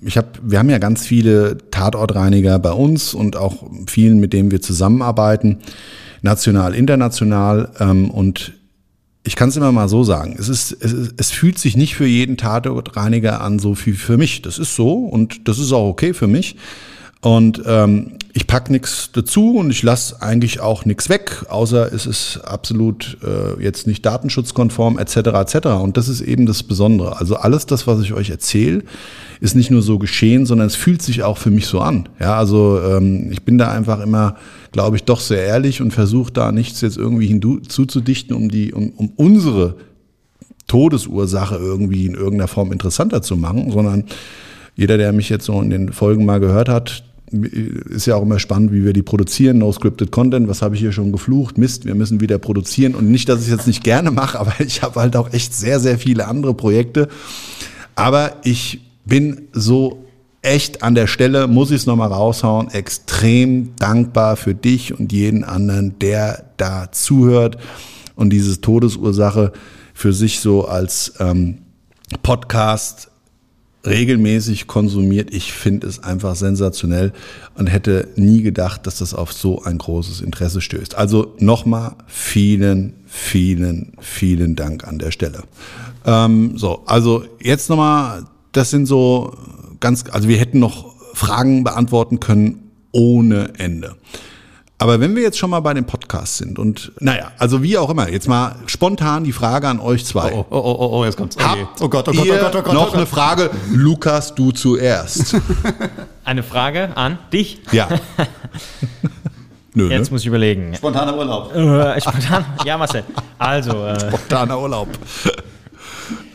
ich habe, wir haben ja ganz viele Tatortreiniger bei uns und auch vielen, mit denen wir zusammenarbeiten, national, international ähm, und ich kann es immer mal so sagen, es, ist, es, ist, es fühlt sich nicht für jeden Tatortreiniger an, so wie für mich. Das ist so und das ist auch okay für mich. Und ähm, ich pack nichts dazu und ich lasse eigentlich auch nichts weg, außer es ist absolut äh, jetzt nicht datenschutzkonform etc. etc. Und das ist eben das Besondere. Also alles das, was ich euch erzähle, ist nicht nur so geschehen, sondern es fühlt sich auch für mich so an. Ja, also ähm, ich bin da einfach immer, glaube ich, doch sehr ehrlich und versuche da nichts jetzt irgendwie hinzuzudichten, um die, um, um unsere Todesursache irgendwie in irgendeiner Form interessanter zu machen, sondern jeder, der mich jetzt so in den Folgen mal gehört hat, ist ja auch immer spannend, wie wir die produzieren, no scripted content, was habe ich hier schon geflucht, Mist, wir müssen wieder produzieren. Und nicht, dass ich es jetzt nicht gerne mache, [LAUGHS] aber ich habe halt auch echt sehr, sehr viele andere Projekte, aber ich bin so echt an der Stelle, muss ich es nochmal raushauen, extrem dankbar für dich und jeden anderen, der da zuhört und diese Todesursache für sich so als ähm, Podcast regelmäßig konsumiert. Ich finde es einfach sensationell und hätte nie gedacht, dass das auf so ein großes Interesse stößt. Also nochmal vielen, vielen, vielen Dank an der Stelle. Ähm, so, also jetzt nochmal, das sind so ganz, also wir hätten noch Fragen beantworten können ohne Ende. Aber wenn wir jetzt schon mal bei dem Podcast sind und naja, also wie auch immer, jetzt mal spontan die Frage an euch zwei. Oh, oh, oh, oh, jetzt kommt's. Habt oh Gott, oh Gott, ihr oh Gott, oh Gott, noch oh Gott. eine Frage? Lukas, du zuerst. [LAUGHS] Eine Frage an dich. Ja. [LAUGHS] Nö, Jetzt ne? muss ich überlegen. Spontaner Urlaub. Äh, spontan? Ja, Marcel. Also, äh, Spontaner Urlaub.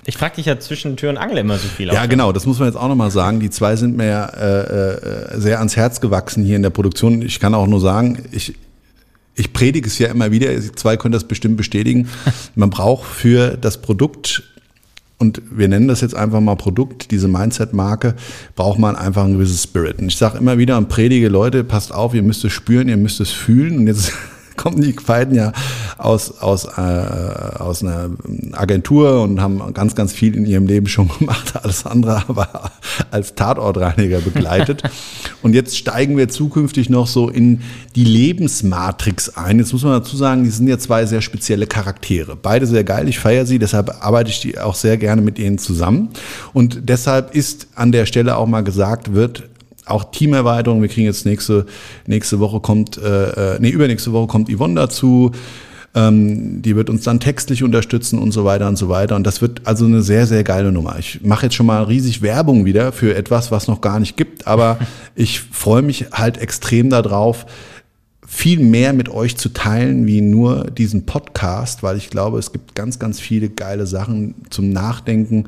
Ich frage dich ja zwischen Tür und Angel immer so viel. Ja, genau, das muss man jetzt auch nochmal sagen. Die zwei sind mir ja äh, äh, sehr ans Herz gewachsen hier in der Produktion. Ich kann auch nur sagen, ich, ich predige es ja immer wieder, Sie zwei können das bestimmt bestätigen. [LAUGHS] Man braucht für das Produkt, und wir nennen das jetzt einfach mal Produkt, diese Mindset-Marke, braucht man einfach ein gewisses Spirit. Und ich sage immer wieder und predige, Leute, passt auf, ihr müsst es spüren, ihr müsst es fühlen. Und jetzt kommen die beiden ja aus, aus, äh, aus einer Agentur und haben ganz, ganz viel in ihrem Leben schon [LAUGHS] gemacht, alles andere aber als Tatortreiniger begleitet. [LAUGHS] und jetzt steigen wir zukünftig noch so in die Lebensmatrix ein. Jetzt muss man dazu sagen, die sind ja zwei sehr spezielle Charaktere. Beide sehr geil, ich feiere sie, deshalb arbeite ich die auch sehr gerne mit ihnen zusammen. Und deshalb ist an der Stelle auch mal gesagt, wird auch Teamerweiterung. Wir kriegen jetzt nächste, nächste Woche kommt, äh, äh, nee, übernächste Woche kommt Yvonne dazu. Ähm, die wird uns dann textlich unterstützen und so weiter und so weiter. Und das wird also eine sehr, sehr geile Nummer. Ich mache jetzt schon mal riesig Werbung wieder für etwas, was noch gar nicht gibt, aber [LAUGHS] ich freue mich halt extrem darauf, viel mehr mit euch zu teilen wie nur diesen Podcast, weil ich glaube, es gibt ganz, ganz viele geile Sachen zum Nachdenken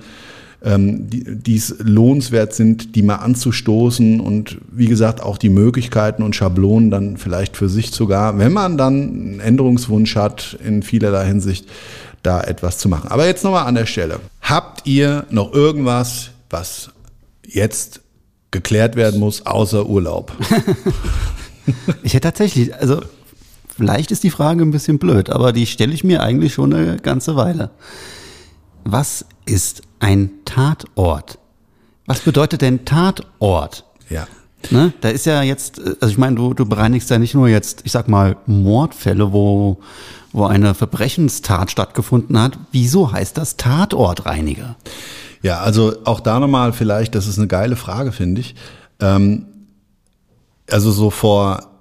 ähm, die es lohnenswert sind, die mal anzustoßen und wie gesagt auch die Möglichkeiten und Schablonen dann vielleicht für sich sogar, wenn man dann einen Änderungswunsch hat, in vielerlei Hinsicht da etwas zu machen. Aber jetzt nochmal an der Stelle. Habt ihr noch irgendwas, was jetzt geklärt werden muss, außer Urlaub? [LAUGHS] Ich hätte tatsächlich, also vielleicht ist die Frage ein bisschen blöd, aber die stelle ich mir eigentlich schon eine ganze Weile. Was ist ein Tatort? Was bedeutet denn Tatort? Ja. Ne? Da ist ja jetzt, also ich meine, du, du bereinigst ja nicht nur jetzt, ich sag mal, Mordfälle, wo, wo eine Verbrechenstat stattgefunden hat. Wieso heißt das Tatortreiniger? Ja, also auch da nochmal vielleicht, das ist eine geile Frage, finde ich. Ähm, also so vor,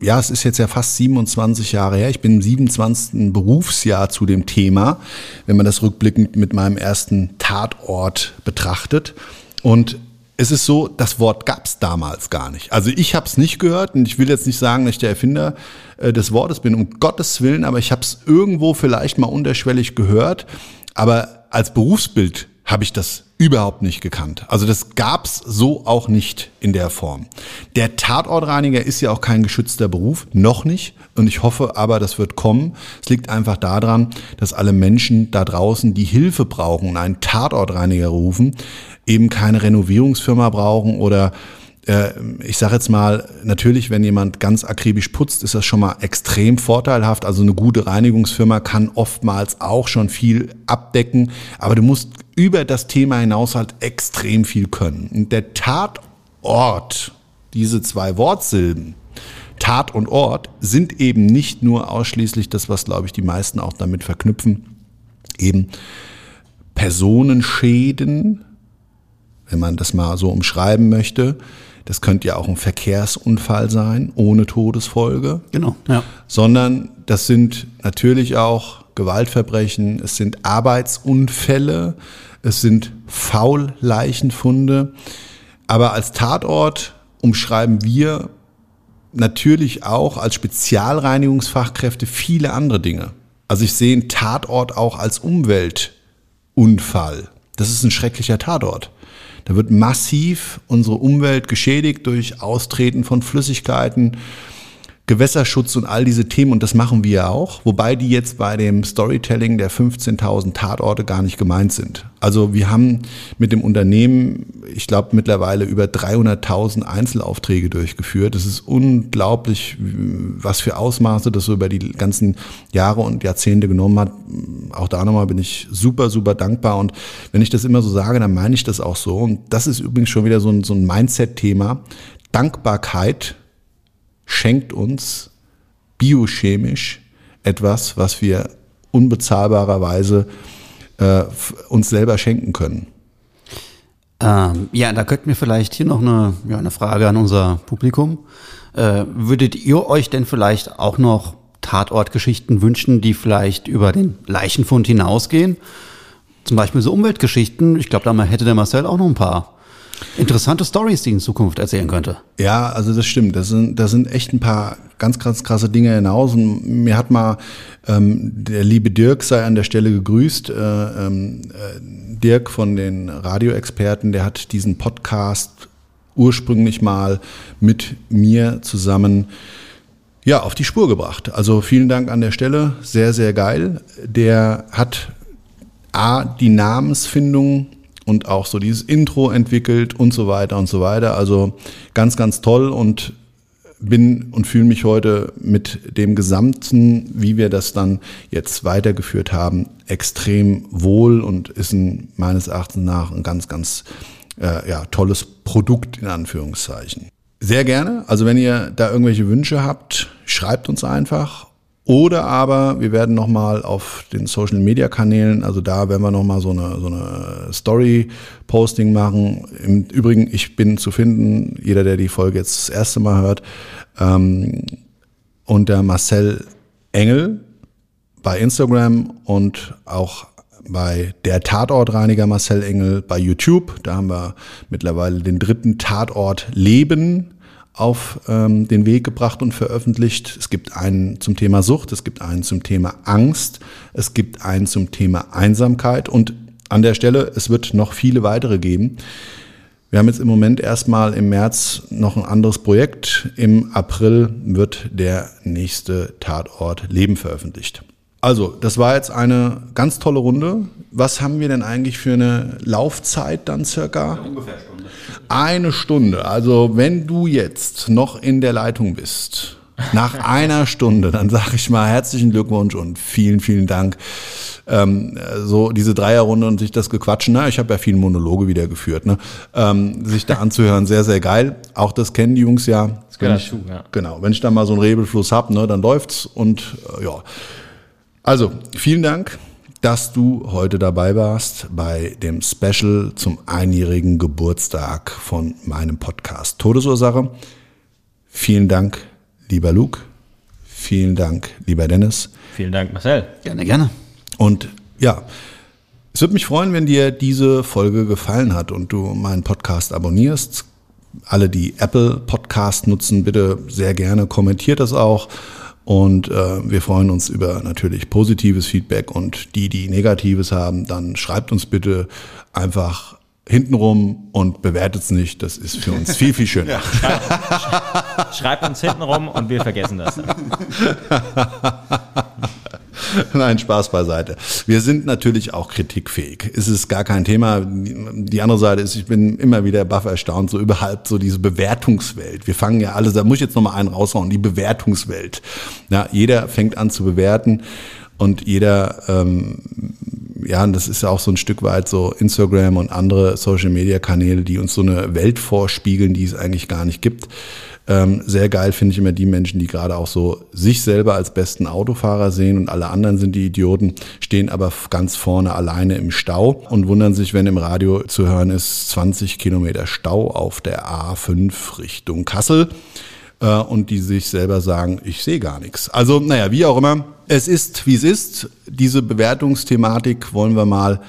ja, es ist jetzt ja fast 27 Jahre her. Ich bin im 27. Berufsjahr zu dem Thema, wenn man das rückblickend mit meinem ersten Tatort betrachtet. Und es ist so, das Wort gab es damals gar nicht. Also ich habe es nicht gehört und ich will jetzt nicht sagen, dass ich der Erfinder äh, des Wortes bin, um Gottes Willen, aber ich habe es irgendwo vielleicht mal unterschwellig gehört. Aber als Berufsbild habe ich das überhaupt nicht gekannt. Also das gab's so auch nicht in der Form. Der Tatortreiniger ist ja auch kein geschützter Beruf, noch nicht. Und ich hoffe aber, das wird kommen. Es liegt einfach daran, dass alle Menschen da draußen, die Hilfe brauchen und einen Tatortreiniger rufen, eben keine Renovierungsfirma brauchen oder äh, ich sage jetzt mal, natürlich, wenn jemand ganz akribisch putzt, ist das schon mal extrem vorteilhaft. Also eine gute Reinigungsfirma kann oftmals auch schon viel abdecken, aber du musst über das Thema hinaus halt extrem viel können. Und der Tatort, diese zwei Wortsilben, Tat und Ort, sind eben nicht nur ausschließlich das, was, glaube ich, die meisten auch damit verknüpfen, eben Personenschäden, wenn man das mal so umschreiben möchte. Das könnte ja auch ein Verkehrsunfall sein, ohne Todesfolge. Genau, ja. Sondern das sind natürlich auch Gewaltverbrechen, es sind Arbeitsunfälle, es sind Faulleichenfunde. Aber als Tatort umschreiben wir natürlich auch als Spezialreinigungsfachkräfte viele andere Dinge. Also ich sehe einen Tatort auch als Umweltunfall. Das ist ein schrecklicher Tatort. Da wird massiv unsere Umwelt geschädigt durch Austreten von Flüssigkeiten, Gewässerschutz und all diese Themen und das machen wir ja auch, wobei die jetzt bei dem Storytelling der 15.000 Tatorte gar nicht gemeint sind. Also wir haben mit dem Unternehmen, ich glaube mittlerweile über 300.000 Einzelaufträge durchgeführt. Das ist unglaublich, was für Ausmaße das so über die ganzen Jahre und Jahrzehnte genommen hat. Auch da nochmal bin ich super, super dankbar und wenn ich das immer so sage, dann meine ich das auch so. Und das ist übrigens schon wieder so ein, so ein Mindset-Thema. Dankbarkeit schenkt uns biochemisch etwas, was wir unbezahlbarerweise äh, uns selber schenken können. Ähm, ja, da könnten wir vielleicht hier noch eine, ja, eine Frage an unser Publikum. Äh, würdet ihr euch denn vielleicht auch noch Tatortgeschichten wünschen, die vielleicht über den Leichenfund hinausgehen? Zum Beispiel so Umweltgeschichten. Ich glaube, da hätte der Marcel auch noch ein paar interessante Stories, die in Zukunft erzählen könnte. Ja, also das stimmt. Das sind, das sind echt ein paar ganz, ganz krasse Dinge hinaus. Und mir hat mal ähm, der liebe Dirk sei an der Stelle gegrüßt. Äh, ähm, äh, Dirk von den Radioexperten, der hat diesen Podcast ursprünglich mal mit mir zusammen ja, auf die Spur gebracht. Also vielen Dank an der Stelle. Sehr, sehr geil. Der hat A, die Namensfindung und auch so dieses Intro entwickelt und so weiter und so weiter. Also ganz, ganz toll und bin und fühle mich heute mit dem Gesamten, wie wir das dann jetzt weitergeführt haben, extrem wohl und ist ein, meines Erachtens nach ein ganz, ganz äh, ja, tolles Produkt in Anführungszeichen. Sehr gerne. Also wenn ihr da irgendwelche Wünsche habt, schreibt uns einfach oder aber wir werden nochmal auf den Social Media Kanälen, also da werden wir nochmal so eine, so eine Story-Posting machen. Im Übrigen, ich bin zu finden, jeder, der die Folge jetzt das erste Mal hört, ähm, unter Marcel Engel bei Instagram und auch bei der Tatortreiniger Marcel Engel bei YouTube. Da haben wir mittlerweile den dritten Tatort Leben auf ähm, den Weg gebracht und veröffentlicht. Es gibt einen zum Thema Sucht, es gibt einen zum Thema Angst, es gibt einen zum Thema Einsamkeit und an der Stelle, es wird noch viele weitere geben. Wir haben jetzt im Moment erstmal im März noch ein anderes Projekt. Im April wird der nächste Tatort Leben veröffentlicht. Also, das war jetzt eine ganz tolle Runde. Was haben wir denn eigentlich für eine Laufzeit dann circa? Ungefähr Stunde. Eine Stunde. Also, wenn du jetzt noch in der Leitung bist, nach [LAUGHS] einer Stunde, dann sage ich mal herzlichen Glückwunsch und vielen, vielen Dank. Ähm, so diese Dreierrunde und sich das gequatschen, na, ich habe ja viele Monologe wieder geführt, ne? Ähm, sich da anzuhören, sehr, sehr geil. Auch das kennen die Jungs ja. Das gehört ich, dazu, ja. Genau, wenn ich da mal so einen Rebelfluss hab, ne, dann läuft's und äh, ja. Also, vielen Dank, dass du heute dabei warst bei dem Special zum einjährigen Geburtstag von meinem Podcast Todesursache. Vielen Dank, lieber Luke. Vielen Dank, lieber Dennis. Vielen Dank, Marcel. Gerne, gerne. Und ja, es würde mich freuen, wenn dir diese Folge gefallen hat und du meinen Podcast abonnierst. Alle, die Apple Podcast nutzen, bitte sehr gerne kommentiert das auch. Und äh, wir freuen uns über natürlich positives Feedback und die, die negatives haben, dann schreibt uns bitte einfach hintenrum und bewertet es nicht. Das ist für uns viel, viel schöner. [LAUGHS] Schreibt, schreibt uns hintenrum und wir vergessen das. [LAUGHS] [LAUGHS] Nein, Spaß beiseite. Wir sind natürlich auch kritikfähig. Es ist gar kein Thema. Die andere Seite ist, ich bin immer wieder baff erstaunt, so überhaupt so diese Bewertungswelt. Wir fangen ja alle, da muss ich jetzt nochmal einen raushauen, die Bewertungswelt. Ja, jeder fängt an zu bewerten und jeder, ähm, ja, und das ist ja auch so ein Stück weit so Instagram und andere Social-Media-Kanäle, die uns so eine Welt vorspiegeln, die es eigentlich gar nicht gibt. Ähm, sehr geil finde ich immer die Menschen, die gerade auch so sich selber als besten Autofahrer sehen und alle anderen sind die Idioten, stehen aber ganz vorne alleine im Stau und wundern sich, wenn im Radio zu hören ist, 20 Kilometer Stau auf der A5 Richtung Kassel äh, und die sich selber sagen, ich sehe gar nichts. Also, naja, wie auch immer, es ist, wie es ist. Diese Bewertungsthematik wollen wir mal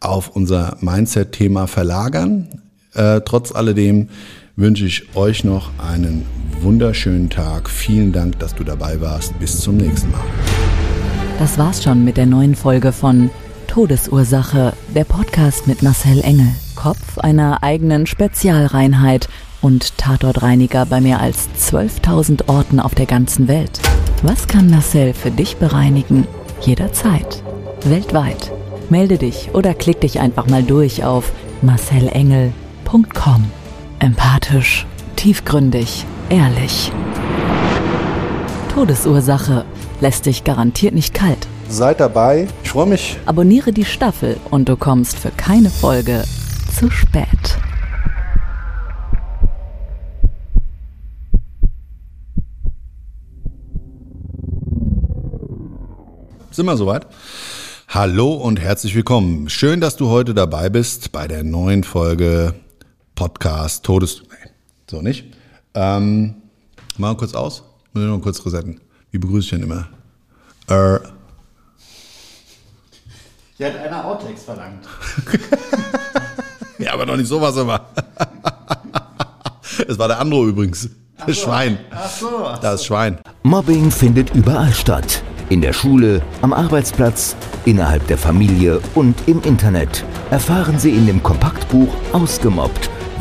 auf unser Mindset-Thema verlagern. Äh, trotz alledem wünsche ich euch noch einen wunderschönen Tag. Vielen Dank, dass du dabei warst. Bis zum nächsten Mal. Das war's schon mit der neuen Folge von Todesursache, der Podcast mit Marcel Engel, Kopf einer eigenen Spezialreinheit und Tatortreiniger bei mehr als 12.000 Orten auf der ganzen Welt. Was kann Marcel für dich bereinigen? Jederzeit. Weltweit. Melde dich oder klick dich einfach mal durch auf marcelengel.com. Empathisch, tiefgründig, ehrlich. Todesursache lässt dich garantiert nicht kalt. Seid dabei. Ich freue mich. Abonniere die Staffel und du kommst für keine Folge zu spät. Sind wir soweit? Hallo und herzlich willkommen. Schön, dass du heute dabei bist bei der neuen Folge Podcast Todes... Nee, so nicht. Ähm, mal kurz aus. Muss ich noch kurz resetten. Wie begrüße ich denn immer? Äh, Hier hat einer Outtakes verlangt. [LAUGHS] ja, aber noch nicht sowas immer. Es war der Andro übrigens. Das Schwein. Ach so. Das Schwein. Mobbing findet überall statt. In der Schule, am Arbeitsplatz, innerhalb der Familie und im Internet. Erfahren Sie in dem Kompaktbuch Ausgemobbt,